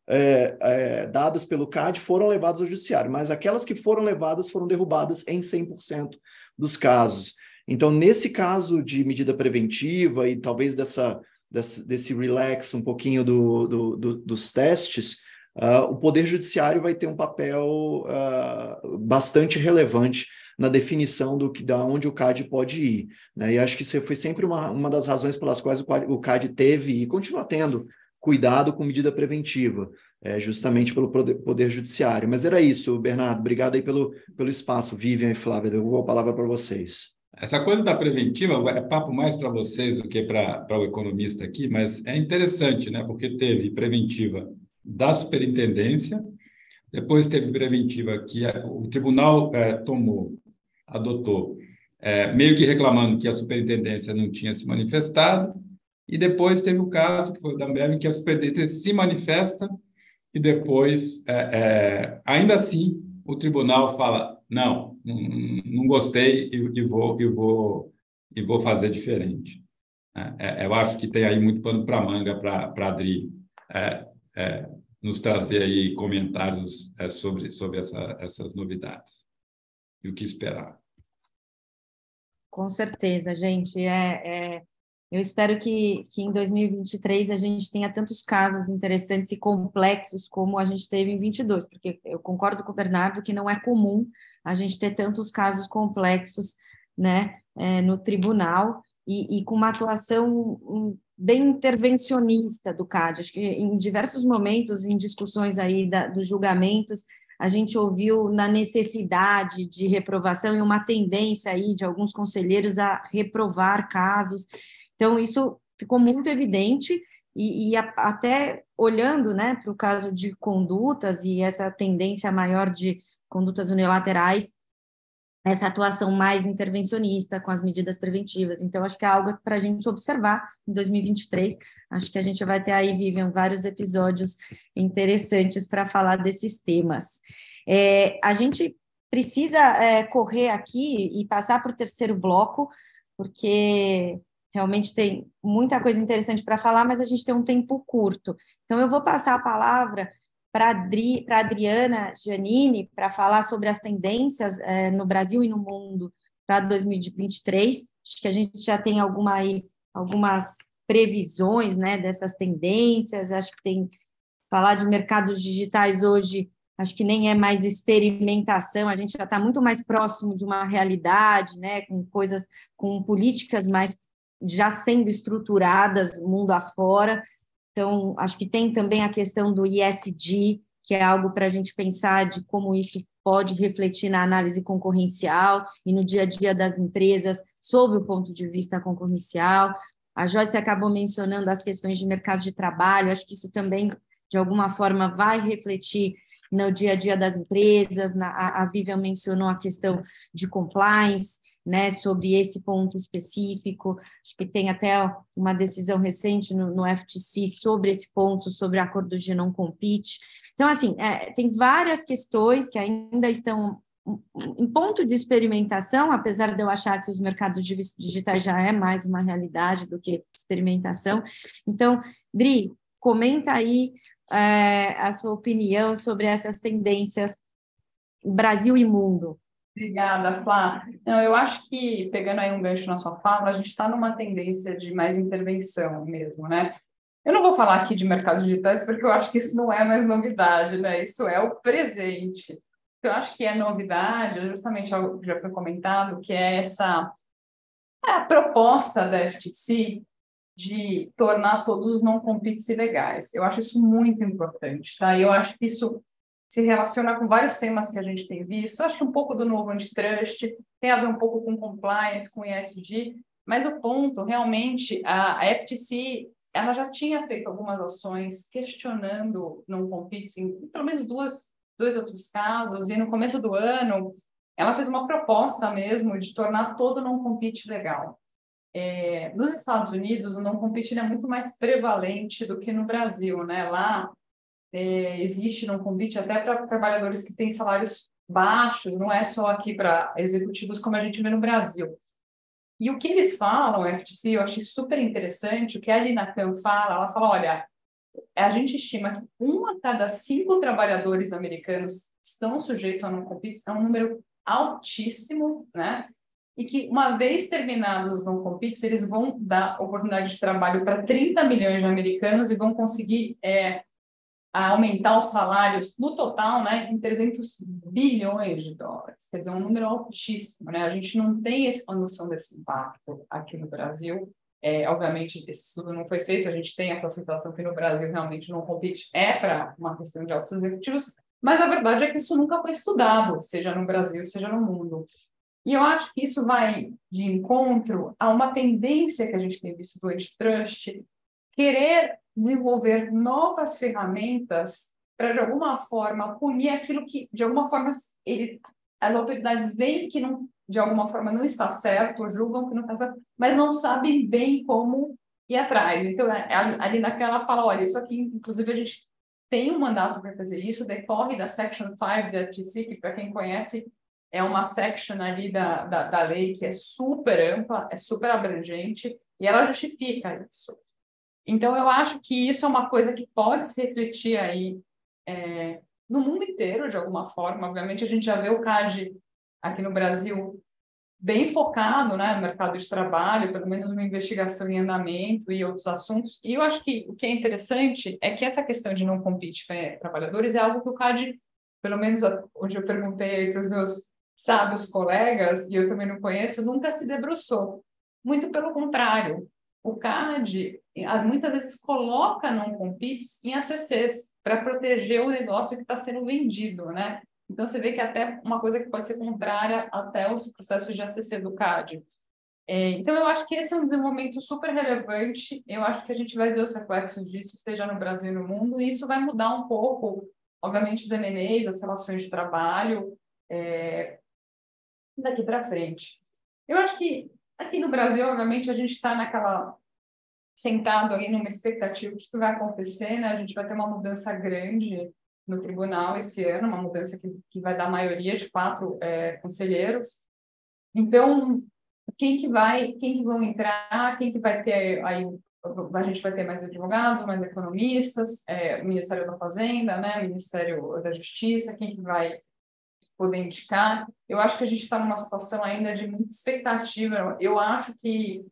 S4: é, é, dadas pelo CAD foram levadas ao judiciário, mas aquelas que foram levadas foram derrubadas em 100% dos casos. Então, nesse caso de medida preventiva e talvez dessa, desse, desse relax um pouquinho do, do, do, dos testes, uh, o Poder Judiciário vai ter um papel uh, bastante relevante na definição do que da onde o CAD pode ir. Né? E acho que isso foi sempre uma, uma das razões pelas quais o, o CAD teve e continua tendo cuidado com medida preventiva, é, justamente pelo poder, poder, Judiciário. Mas era isso, Bernardo. Obrigado aí pelo, pelo espaço, Vivian e Flávia. Eu vou a palavra para vocês.
S5: Essa coisa da preventiva é papo mais para vocês do que para o economista aqui, mas é interessante, né? Porque teve preventiva da superintendência, depois teve preventiva que o tribunal é, tomou, adotou, é, meio que reclamando que a superintendência não tinha se manifestado, e depois teve o caso, que foi da Ambev, que a superintendência se manifesta e depois, é, é ainda assim, o tribunal fala, não, não, não gostei e, e, vou, e, vou, e vou fazer diferente. É, é eu acho que tem aí muito pano para manga para Adri é, nos trazer aí comentários sobre, sobre essa, essas novidades e o que esperar.
S3: Com certeza, gente. É, é, eu espero que, que em 2023 a gente tenha tantos casos interessantes e complexos como a gente teve em 22, porque eu concordo com o Bernardo que não é comum a gente ter tantos casos complexos né, é, no tribunal e, e, com uma atuação bem intervencionista do CAD. Acho que em diversos momentos, em discussões aí da, dos julgamentos, a gente ouviu na necessidade de reprovação e uma tendência aí de alguns conselheiros a reprovar casos. Então, isso ficou muito evidente e, e a, até olhando né, para o caso de condutas e essa tendência maior de condutas unilaterais, essa atuação mais intervencionista com as medidas preventivas. Então, acho que é algo para a gente observar em 2023. Acho que a gente vai ter aí, Vivian, vários episódios interessantes para falar desses temas. É, a gente precisa é, correr aqui e passar para o terceiro bloco, porque realmente tem muita coisa interessante para falar, mas a gente tem um tempo curto. Então, eu vou passar a palavra para Adri, a Adriana Giannini para falar sobre as tendências é, no Brasil e no mundo para 2023. Acho que a gente já tem alguma aí, algumas previsões né, dessas tendências. Acho que tem falar de mercados digitais hoje, acho que nem é mais experimentação, a gente já está muito mais próximo de uma realidade, né, com coisas, com políticas mais já sendo estruturadas mundo afora. Então, acho que tem também a questão do ISD, que é algo para a gente pensar de como isso pode refletir na análise concorrencial e no dia a dia das empresas, sob o ponto de vista concorrencial. A Joyce acabou mencionando as questões de mercado de trabalho, acho que isso também, de alguma forma, vai refletir no dia a dia das empresas. Na, a, a Vivian mencionou a questão de compliance, né, sobre esse ponto específico. Acho que tem até uma decisão recente no, no FTC sobre esse ponto, sobre acordos de não compete. Então, assim, é, tem várias questões que ainda estão em ponto de experimentação, apesar de eu achar que os mercados digitais já é mais uma realidade do que experimentação. Então, Dri, comenta aí é, a sua opinião sobre essas tendências Brasil e mundo.
S9: Obrigada, Flá. Não, eu acho que, pegando aí um gancho na sua fala, a gente está numa tendência de mais intervenção mesmo, né? Eu não vou falar aqui de mercados digitais, porque eu acho que isso não é mais novidade, né? Isso é o presente. Eu acho que é novidade, justamente algo que já foi comentado, que é essa é a proposta da FTC de tornar todos os não-competes ilegais. Eu acho isso muito importante, tá? Eu acho que isso se relaciona com vários temas que a gente tem visto. Acho que um pouco do novo antitrust, tem a ver um pouco com compliance, com ESG, mas o ponto, realmente, a, FTC ela já tinha feito algumas ações questionando não competes em pelo menos duas, dois outros casos, e no começo do ano ela fez uma proposta mesmo de tornar todo não compete legal. É, nos Estados Unidos, o não compete é muito mais prevalente do que no Brasil, né? Lá é, existe no convite até para trabalhadores que têm salários baixos, não é só aqui para executivos como a gente vê no Brasil. E o que eles falam, FTC, eu achei super interessante, o que a Alina Khan fala, ela fala, olha, a gente estima que um a cada cinco trabalhadores americanos estão sujeitos a não compete, é um número altíssimo, né? E que, uma vez terminados os não competes, eles vão dar oportunidade de trabalho para 30 milhões de americanos e vão conseguir é, aumentar os salários no total né, em 300 bilhões de dólares. Quer dizer, um número altíssimo. Né? A gente não tem essa noção desse impacto aqui no Brasil. É, obviamente, esse estudo não foi feito, a gente tem essa sensação que no Brasil realmente não compete é para uma questão de altos executivos, mas a verdade é que isso nunca foi estudado, seja no Brasil, seja no mundo. E eu acho que isso vai de encontro a uma tendência que a gente tem visto do antitrust, querer desenvolver novas ferramentas para, de alguma forma, punir aquilo que, de alguma forma, ele, as autoridades veem que não de alguma forma não está certo, julgam que não está certo, mas não sabem bem como ir atrás. Então, é, é ali naquela fala, olha, isso aqui, inclusive, a gente tem um mandato para fazer isso, decorre da Section 5 da FTC, que, para quem conhece, é uma section ali da, da, da lei que é super ampla, é super abrangente, e ela justifica isso. Então, eu acho que isso é uma coisa que pode se refletir aí é, no mundo inteiro, de alguma forma. Obviamente, a gente já vê o CAD aqui no Brasil bem focado né, no mercado de trabalho, pelo menos uma investigação em andamento e outros assuntos. E eu acho que o que é interessante é que essa questão de não compete para trabalhadores é algo que o CAD, pelo menos onde eu perguntei para os meus sábios colegas, e eu também não conheço, nunca se debruçou. Muito pelo contrário, o CAD muitas vezes coloca não competes em ACCs para proteger o negócio que está sendo vendido, né? Então, você vê que até uma coisa que pode ser contrária até os processos de ACC do CAD. É, então, eu acho que esse é um desenvolvimento super relevante. Eu acho que a gente vai ver os reflexos disso, seja no Brasil e no mundo, e isso vai mudar um pouco, obviamente, os MNEs, as relações de trabalho, é, daqui para frente. Eu acho que aqui no Brasil, obviamente, a gente está naquela sentado ali numa expectativa do que vai acontecer, né? A gente vai ter uma mudança grande no tribunal esse ano, uma mudança que, que vai dar maioria de quatro é, conselheiros. Então, quem que vai, quem que vão entrar, quem que vai ter aí a gente vai ter mais advogados, mais economistas, é, o Ministério da Fazenda, né, o Ministério da Justiça, quem que vai poder indicar. Eu acho que a gente está numa situação ainda de muita expectativa. Eu acho que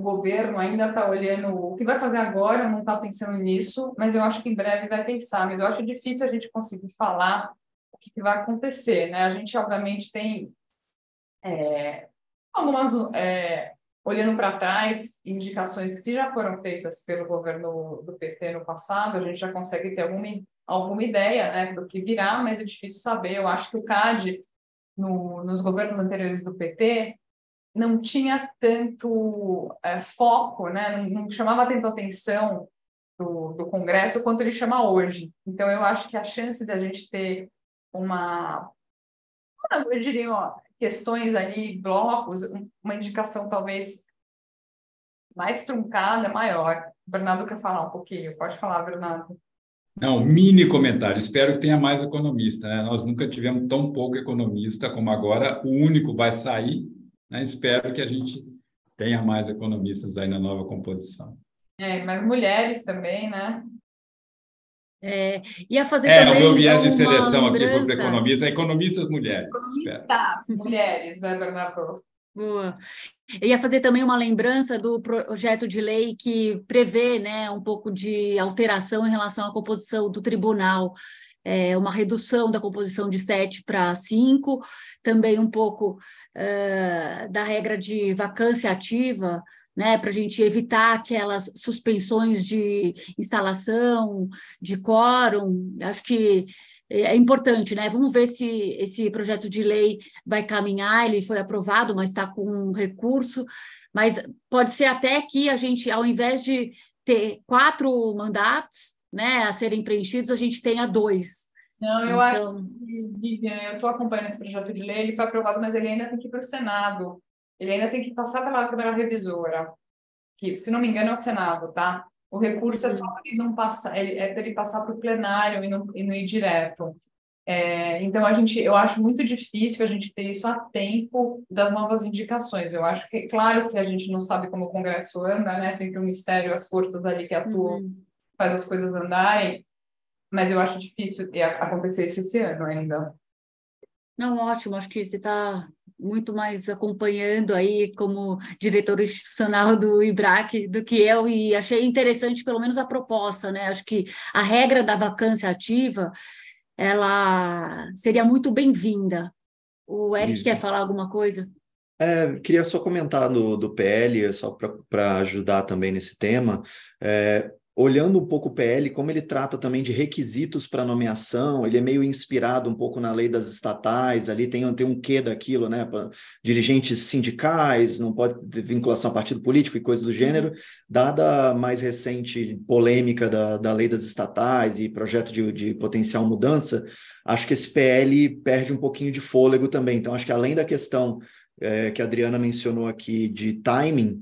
S9: o governo ainda está olhando o que vai fazer agora, não está pensando nisso, mas eu acho que em breve vai pensar. Mas eu acho difícil a gente conseguir falar o que, que vai acontecer, né? A gente obviamente tem é, algumas é, olhando para trás indicações que já foram feitas pelo governo do PT no passado. A gente já consegue ter alguma alguma ideia, né, do que virá, mas é difícil saber. Eu acho que o CAD no, nos governos anteriores do PT não tinha tanto é, foco, né? não, chamava tanta atenção do, do, Congresso quanto ele chama hoje. Então, eu acho que a chance de a gente ter uma, eu diria, ó, questões ali, blocos, uma indicação talvez mais truncada, maior. O Bernardo quer falar um pouquinho, pode falar, Bernardo.
S5: Não, mini comentário. Espero que tenha mais economista. Né? Nós nunca tivemos tão pouco economista como agora. O único vai sair né? Espero que a gente tenha mais economistas aí na nova composição.
S9: É, mas mulheres também, né?
S2: É, ia fazer
S5: é,
S2: também
S5: o meu viés de seleção aqui para os economistas, é economistas mulheres.
S9: Economistas mulheres, né, Bernardo?
S2: Boa. Eu ia fazer também uma lembrança do projeto de lei que prevê né, um pouco de alteração em relação à composição do tribunal é, uma redução da composição de sete para cinco, também um pouco uh, da regra de vacância ativa, né, para a gente evitar aquelas suspensões de instalação, de quórum. Acho que é importante, né? Vamos ver se esse projeto de lei vai caminhar. Ele foi aprovado, mas está com um recurso. Mas pode ser até que a gente, ao invés de ter quatro mandatos, né, a serem preenchidos, a gente tenha dois.
S9: Não, eu então... acho que, Vivian, eu estou acompanhando esse projeto de lei, ele foi aprovado, mas ele ainda tem que ir para o Senado. Ele ainda tem que passar pela Câmara Revisora, que, se não me engano, é o Senado, tá? O recurso é só para ele não passar, ele, é para ele passar para o plenário e não, e não ir direto. É, então, a gente, eu acho muito difícil a gente ter isso a tempo das novas indicações. Eu acho que, claro que a gente não sabe como o Congresso anda, né? Sempre o Ministério, as forças ali que atuam uhum faz as coisas andarem, mas eu acho difícil acontecer isso esse ano ainda.
S2: Não, ótimo, acho que você está muito mais acompanhando aí como diretor institucional do IBRAC do que eu, e achei interessante pelo menos a proposta, né? Acho que a regra da vacância ativa, ela seria muito bem-vinda. O Eric Isso. quer falar alguma coisa?
S4: É, queria só comentar do, do PL, só para ajudar também nesse tema. É, olhando um pouco o PL, como ele trata também de requisitos para nomeação, ele é meio inspirado um pouco na lei das estatais, ali tem, tem um quê daquilo, né? Pra dirigentes sindicais, não pode ter vinculação a partido político e coisa do gênero, uhum. dada a mais recente polêmica da, da lei das estatais e projeto de, de potencial mudança, acho que esse PL perde um pouquinho de fôlego também. Então, acho que além da questão é, que a Adriana mencionou aqui de timing,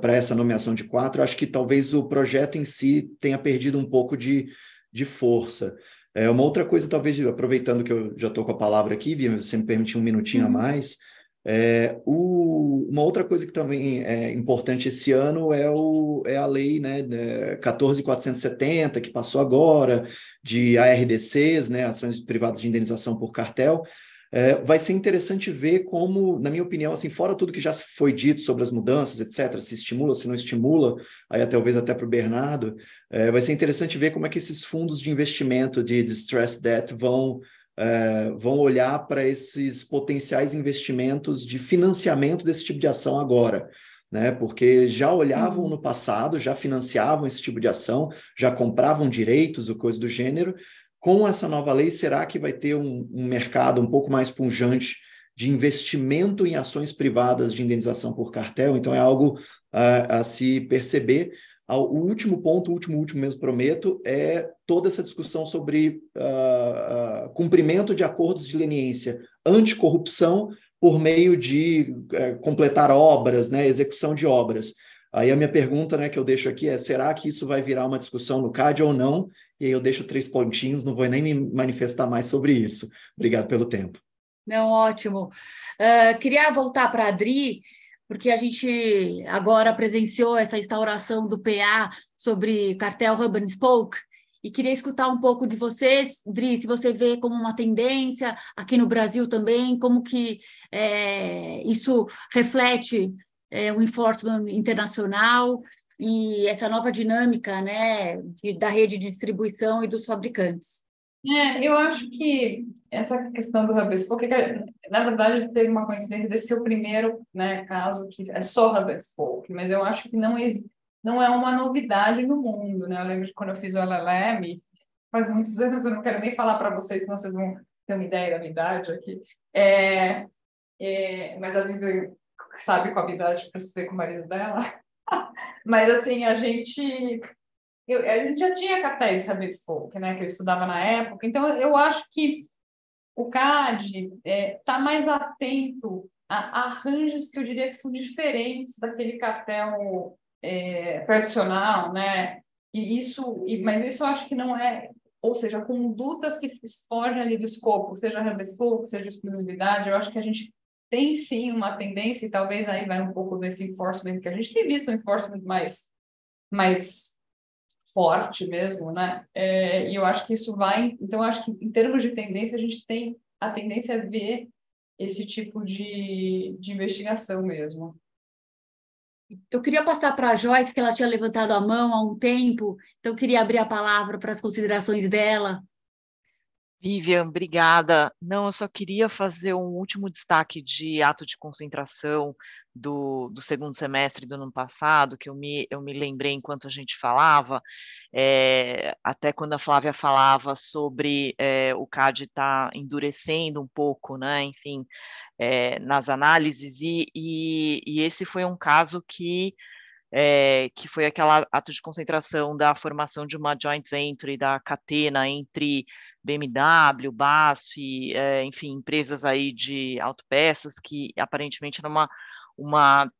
S4: para essa nomeação de quatro, acho que talvez o projeto em si tenha perdido um pouco de, de força. É, uma outra coisa, talvez, aproveitando que eu já estou com a palavra aqui, Via, você me permitir um minutinho uhum. a mais, é, o, uma outra coisa que também é importante esse ano é, o, é a lei né, 14.470, que passou agora, de ARDCs, né, Ações Privadas de Indenização por Cartel, é, vai ser interessante ver como, na minha opinião, assim, fora tudo que já foi dito sobre as mudanças, etc., se estimula, se não estimula, aí talvez até para o Bernardo, é, vai ser interessante ver como é que esses fundos de investimento de distressed debt vão, é, vão olhar para esses potenciais investimentos de financiamento desse tipo de ação agora. Né, porque já olhavam uhum. no passado, já financiavam esse tipo de ação, já compravam direitos ou coisa do gênero, com essa nova lei, será que vai ter um, um mercado um pouco mais punjante de investimento em ações privadas de indenização por cartel? Então, é algo a, a se perceber. O último ponto, o último, último mesmo prometo, é toda essa discussão sobre uh, uh, cumprimento de acordos de leniência anticorrupção por meio de uh, completar obras, né, execução de obras. Aí a minha pergunta, né, que eu deixo aqui é: será que isso vai virar uma discussão no CAD ou não? E aí eu deixo três pontinhos, não vou nem me manifestar mais sobre isso. Obrigado pelo tempo.
S2: Não, ótimo. Uh, queria voltar para a Adri, porque a gente agora presenciou essa instauração do PA sobre cartel Hub and Spoke, e queria escutar um pouco de vocês, Dri, se você vê como uma tendência aqui no Brasil também, como que é, isso reflete é, o enforcement internacional e essa nova dinâmica né, de, da rede de distribuição e dos fabricantes.
S9: É, eu acho que essa questão do hub spoke, na verdade, teve uma coincidência desse ser o primeiro né, caso que é só hub spoke, mas eu acho que não, não é uma novidade no mundo. Né? Eu lembro de quando eu fiz o LLM, faz muitos anos, eu não quero nem falar para vocês, senão vocês vão ter uma ideia da minha idade aqui. É, é, mas a sabe com a idade para estudei com o marido dela. (laughs) Mas, assim, a gente... Eu, a gente já tinha cartéis Saber Spoke, né? Que eu estudava na época. Então, eu acho que o CAD está é, tá mais atento a, arranjos que eu diria que são diferentes daquele cartel é, tradicional, né? E isso, e, mas isso eu acho que não é, ou seja, condutas que fogem ali do escopo, seja spoke, seja exclusividade, eu acho que a gente tem sim uma tendência, e talvez aí vai um pouco desse enforcement, que a gente tem visto um enforcement mais, mais forte mesmo, né? É, e eu acho que isso vai, então acho que em termos de tendência, a gente tem a tendência a ver esse tipo de, de investigação mesmo.
S2: Eu queria passar para a Joyce, que ela tinha levantado a mão há um tempo, então eu queria abrir a palavra para as considerações dela.
S6: Vivian, obrigada. Não, eu só queria fazer um último destaque de ato de concentração do, do segundo semestre do ano passado, que eu me, eu me lembrei enquanto a gente falava, é, até quando a Flávia falava sobre é, o CAD estar tá endurecendo um pouco, né, enfim, é, nas análises, e, e, e esse foi um caso que é, que foi aquele ato de concentração da formação de uma joint venture da Catena entre BMW, BASF, é, enfim, empresas aí de autopeças que aparentemente era uma, uma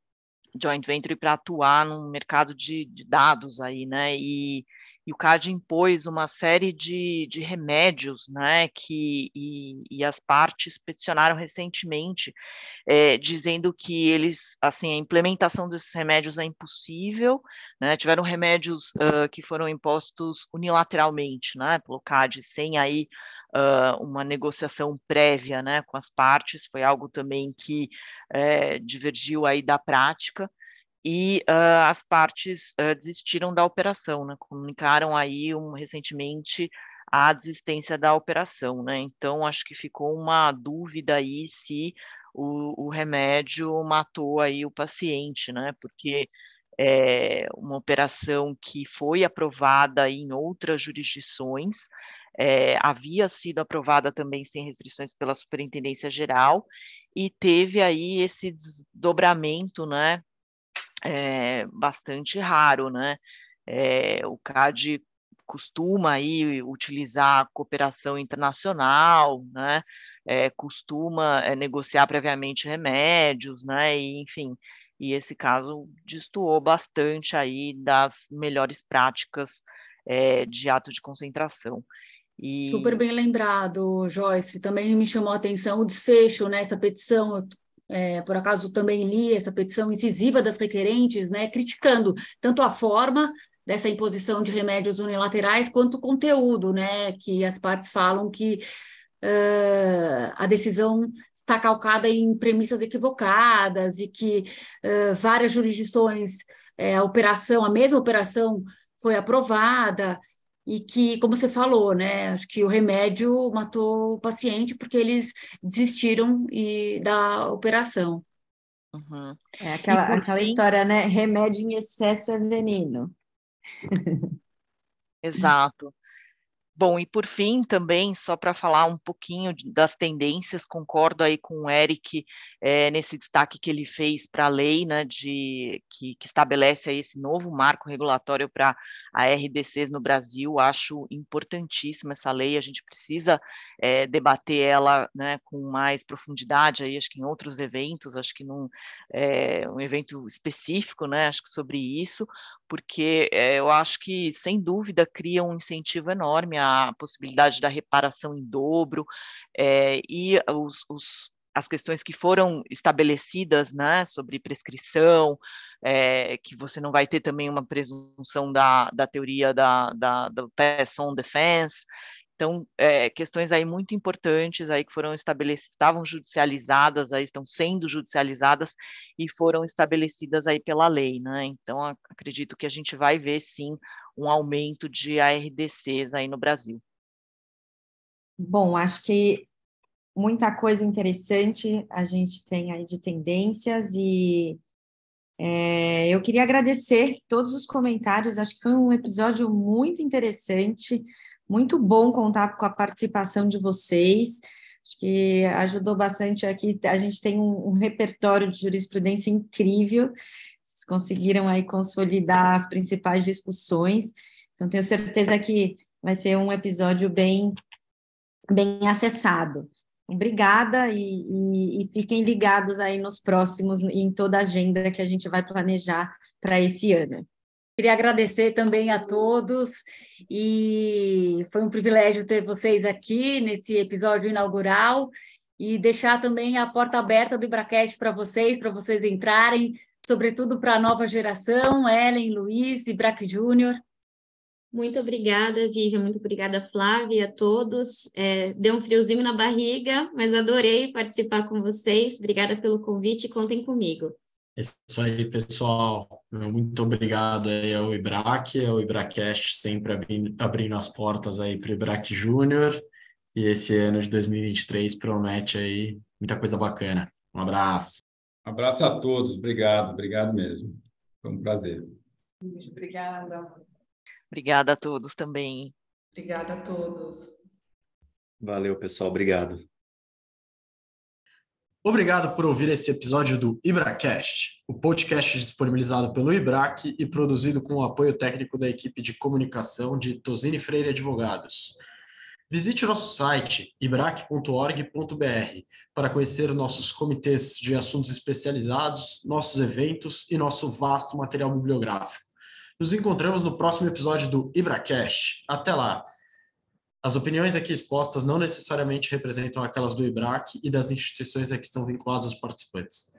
S6: joint venture para atuar no mercado de, de, dados aí, né? E, e o CAD impôs uma série de, de remédios, né, que, e, e as partes peticionaram recentemente, é, dizendo que eles, assim, a implementação desses remédios é impossível, né, tiveram remédios uh, que foram impostos unilateralmente, né, pelo CAD, sem aí uh, uma negociação prévia, né, com as partes, foi algo também que é, divergiu aí da prática, e uh, as partes uh, desistiram da operação, né? comunicaram aí um, recentemente a desistência da operação, né? Então acho que ficou uma dúvida aí se o, o remédio matou aí o paciente, né? Porque é uma operação que foi aprovada em outras jurisdições, é, havia sido aprovada também sem restrições pela Superintendência Geral e teve aí esse desdobramento, né, é, bastante raro, né, é, o CAD costuma aí utilizar cooperação internacional, né, é, costuma é, negociar previamente remédios, né, e, enfim, e esse caso destoou bastante aí das melhores práticas é, de ato de concentração.
S2: E... Super bem lembrado, Joyce. Também me chamou a atenção o desfecho, né? Petição, é, por acaso também li essa petição incisiva das requerentes, né? Criticando tanto a forma dessa imposição de remédios unilaterais quanto o conteúdo, né? Que as partes falam que uh, a decisão está calcada em premissas equivocadas e que uh, várias jurisdições, uh, a operação, a mesma operação foi aprovada e que, como você falou, né, acho que o remédio matou o paciente porque eles desistiram e, da operação.
S3: Uhum. É aquela, aquela fim... história, né? Remédio em excesso é veneno. (laughs)
S6: Exato. Bom, e por fim, também, só para falar um pouquinho das tendências, concordo aí com o Eric é, nesse destaque que ele fez para a lei, né, de, que, que estabelece aí esse novo marco regulatório para a RDCs no Brasil. Acho importantíssima essa lei, a gente precisa é, debater ela né, com mais profundidade, aí, acho que em outros eventos, acho que num é, um evento específico, né, acho que sobre isso, porque é, eu acho que, sem dúvida, cria um incentivo enorme à possibilidade da reparação em dobro é, e os, os, as questões que foram estabelecidas né, sobre prescrição, é, que você não vai ter também uma presunção da, da teoria da, da, do pass on defense, então, é, questões aí muito importantes aí que foram estabelecidas, estavam judicializadas, aí estão sendo judicializadas e foram estabelecidas aí pela lei, né? Então, acredito que a gente vai ver sim um aumento de ARDCs aí no Brasil.
S3: Bom, acho que muita coisa interessante a gente tem aí de tendências e é, eu queria agradecer todos os comentários, acho que foi um episódio muito interessante. Muito bom contar com a participação de vocês. Acho que ajudou bastante aqui. A gente tem um, um repertório de jurisprudência incrível. Vocês conseguiram aí consolidar as principais discussões. Então, tenho certeza que vai ser um episódio bem, bem acessado. Obrigada e, e, e, fiquem ligados aí nos próximos, em toda a agenda que a gente vai planejar para esse ano.
S2: Queria agradecer também a todos e foi um privilégio ter vocês aqui nesse episódio inaugural e deixar também a porta aberta do Ibracast para vocês, para vocês entrarem, sobretudo para a nova geração, Ellen, Luiz e Braque Júnior.
S7: Muito obrigada, Vivian, muito obrigada, Flávia, a todos. É, deu um friozinho na barriga, mas adorei participar com vocês. Obrigada pelo convite, contem comigo.
S1: É isso aí, pessoal. Muito obrigado aí ao IBRAC, ao IBRACast, sempre abrindo as portas aí para o IBRAC Júnior. E esse ano de 2023 promete aí muita coisa bacana. Um abraço.
S5: Um abraço a todos. Obrigado, obrigado mesmo. Foi um prazer.
S9: Muito obrigada.
S6: Obrigada a todos também.
S8: Obrigada a todos.
S4: Valeu, pessoal. Obrigado.
S1: Obrigado por ouvir esse episódio do IbraCast, o podcast disponibilizado pelo IBRAC e produzido com o apoio técnico da equipe de comunicação de Tosini Freire Advogados. Visite nosso site ibrac.org.br para conhecer nossos comitês de assuntos especializados, nossos eventos e nosso vasto material bibliográfico. Nos encontramos no próximo episódio do IbraCast. Até lá! As opiniões aqui expostas não necessariamente representam aquelas do IBRAC e das instituições a que estão vinculados os participantes.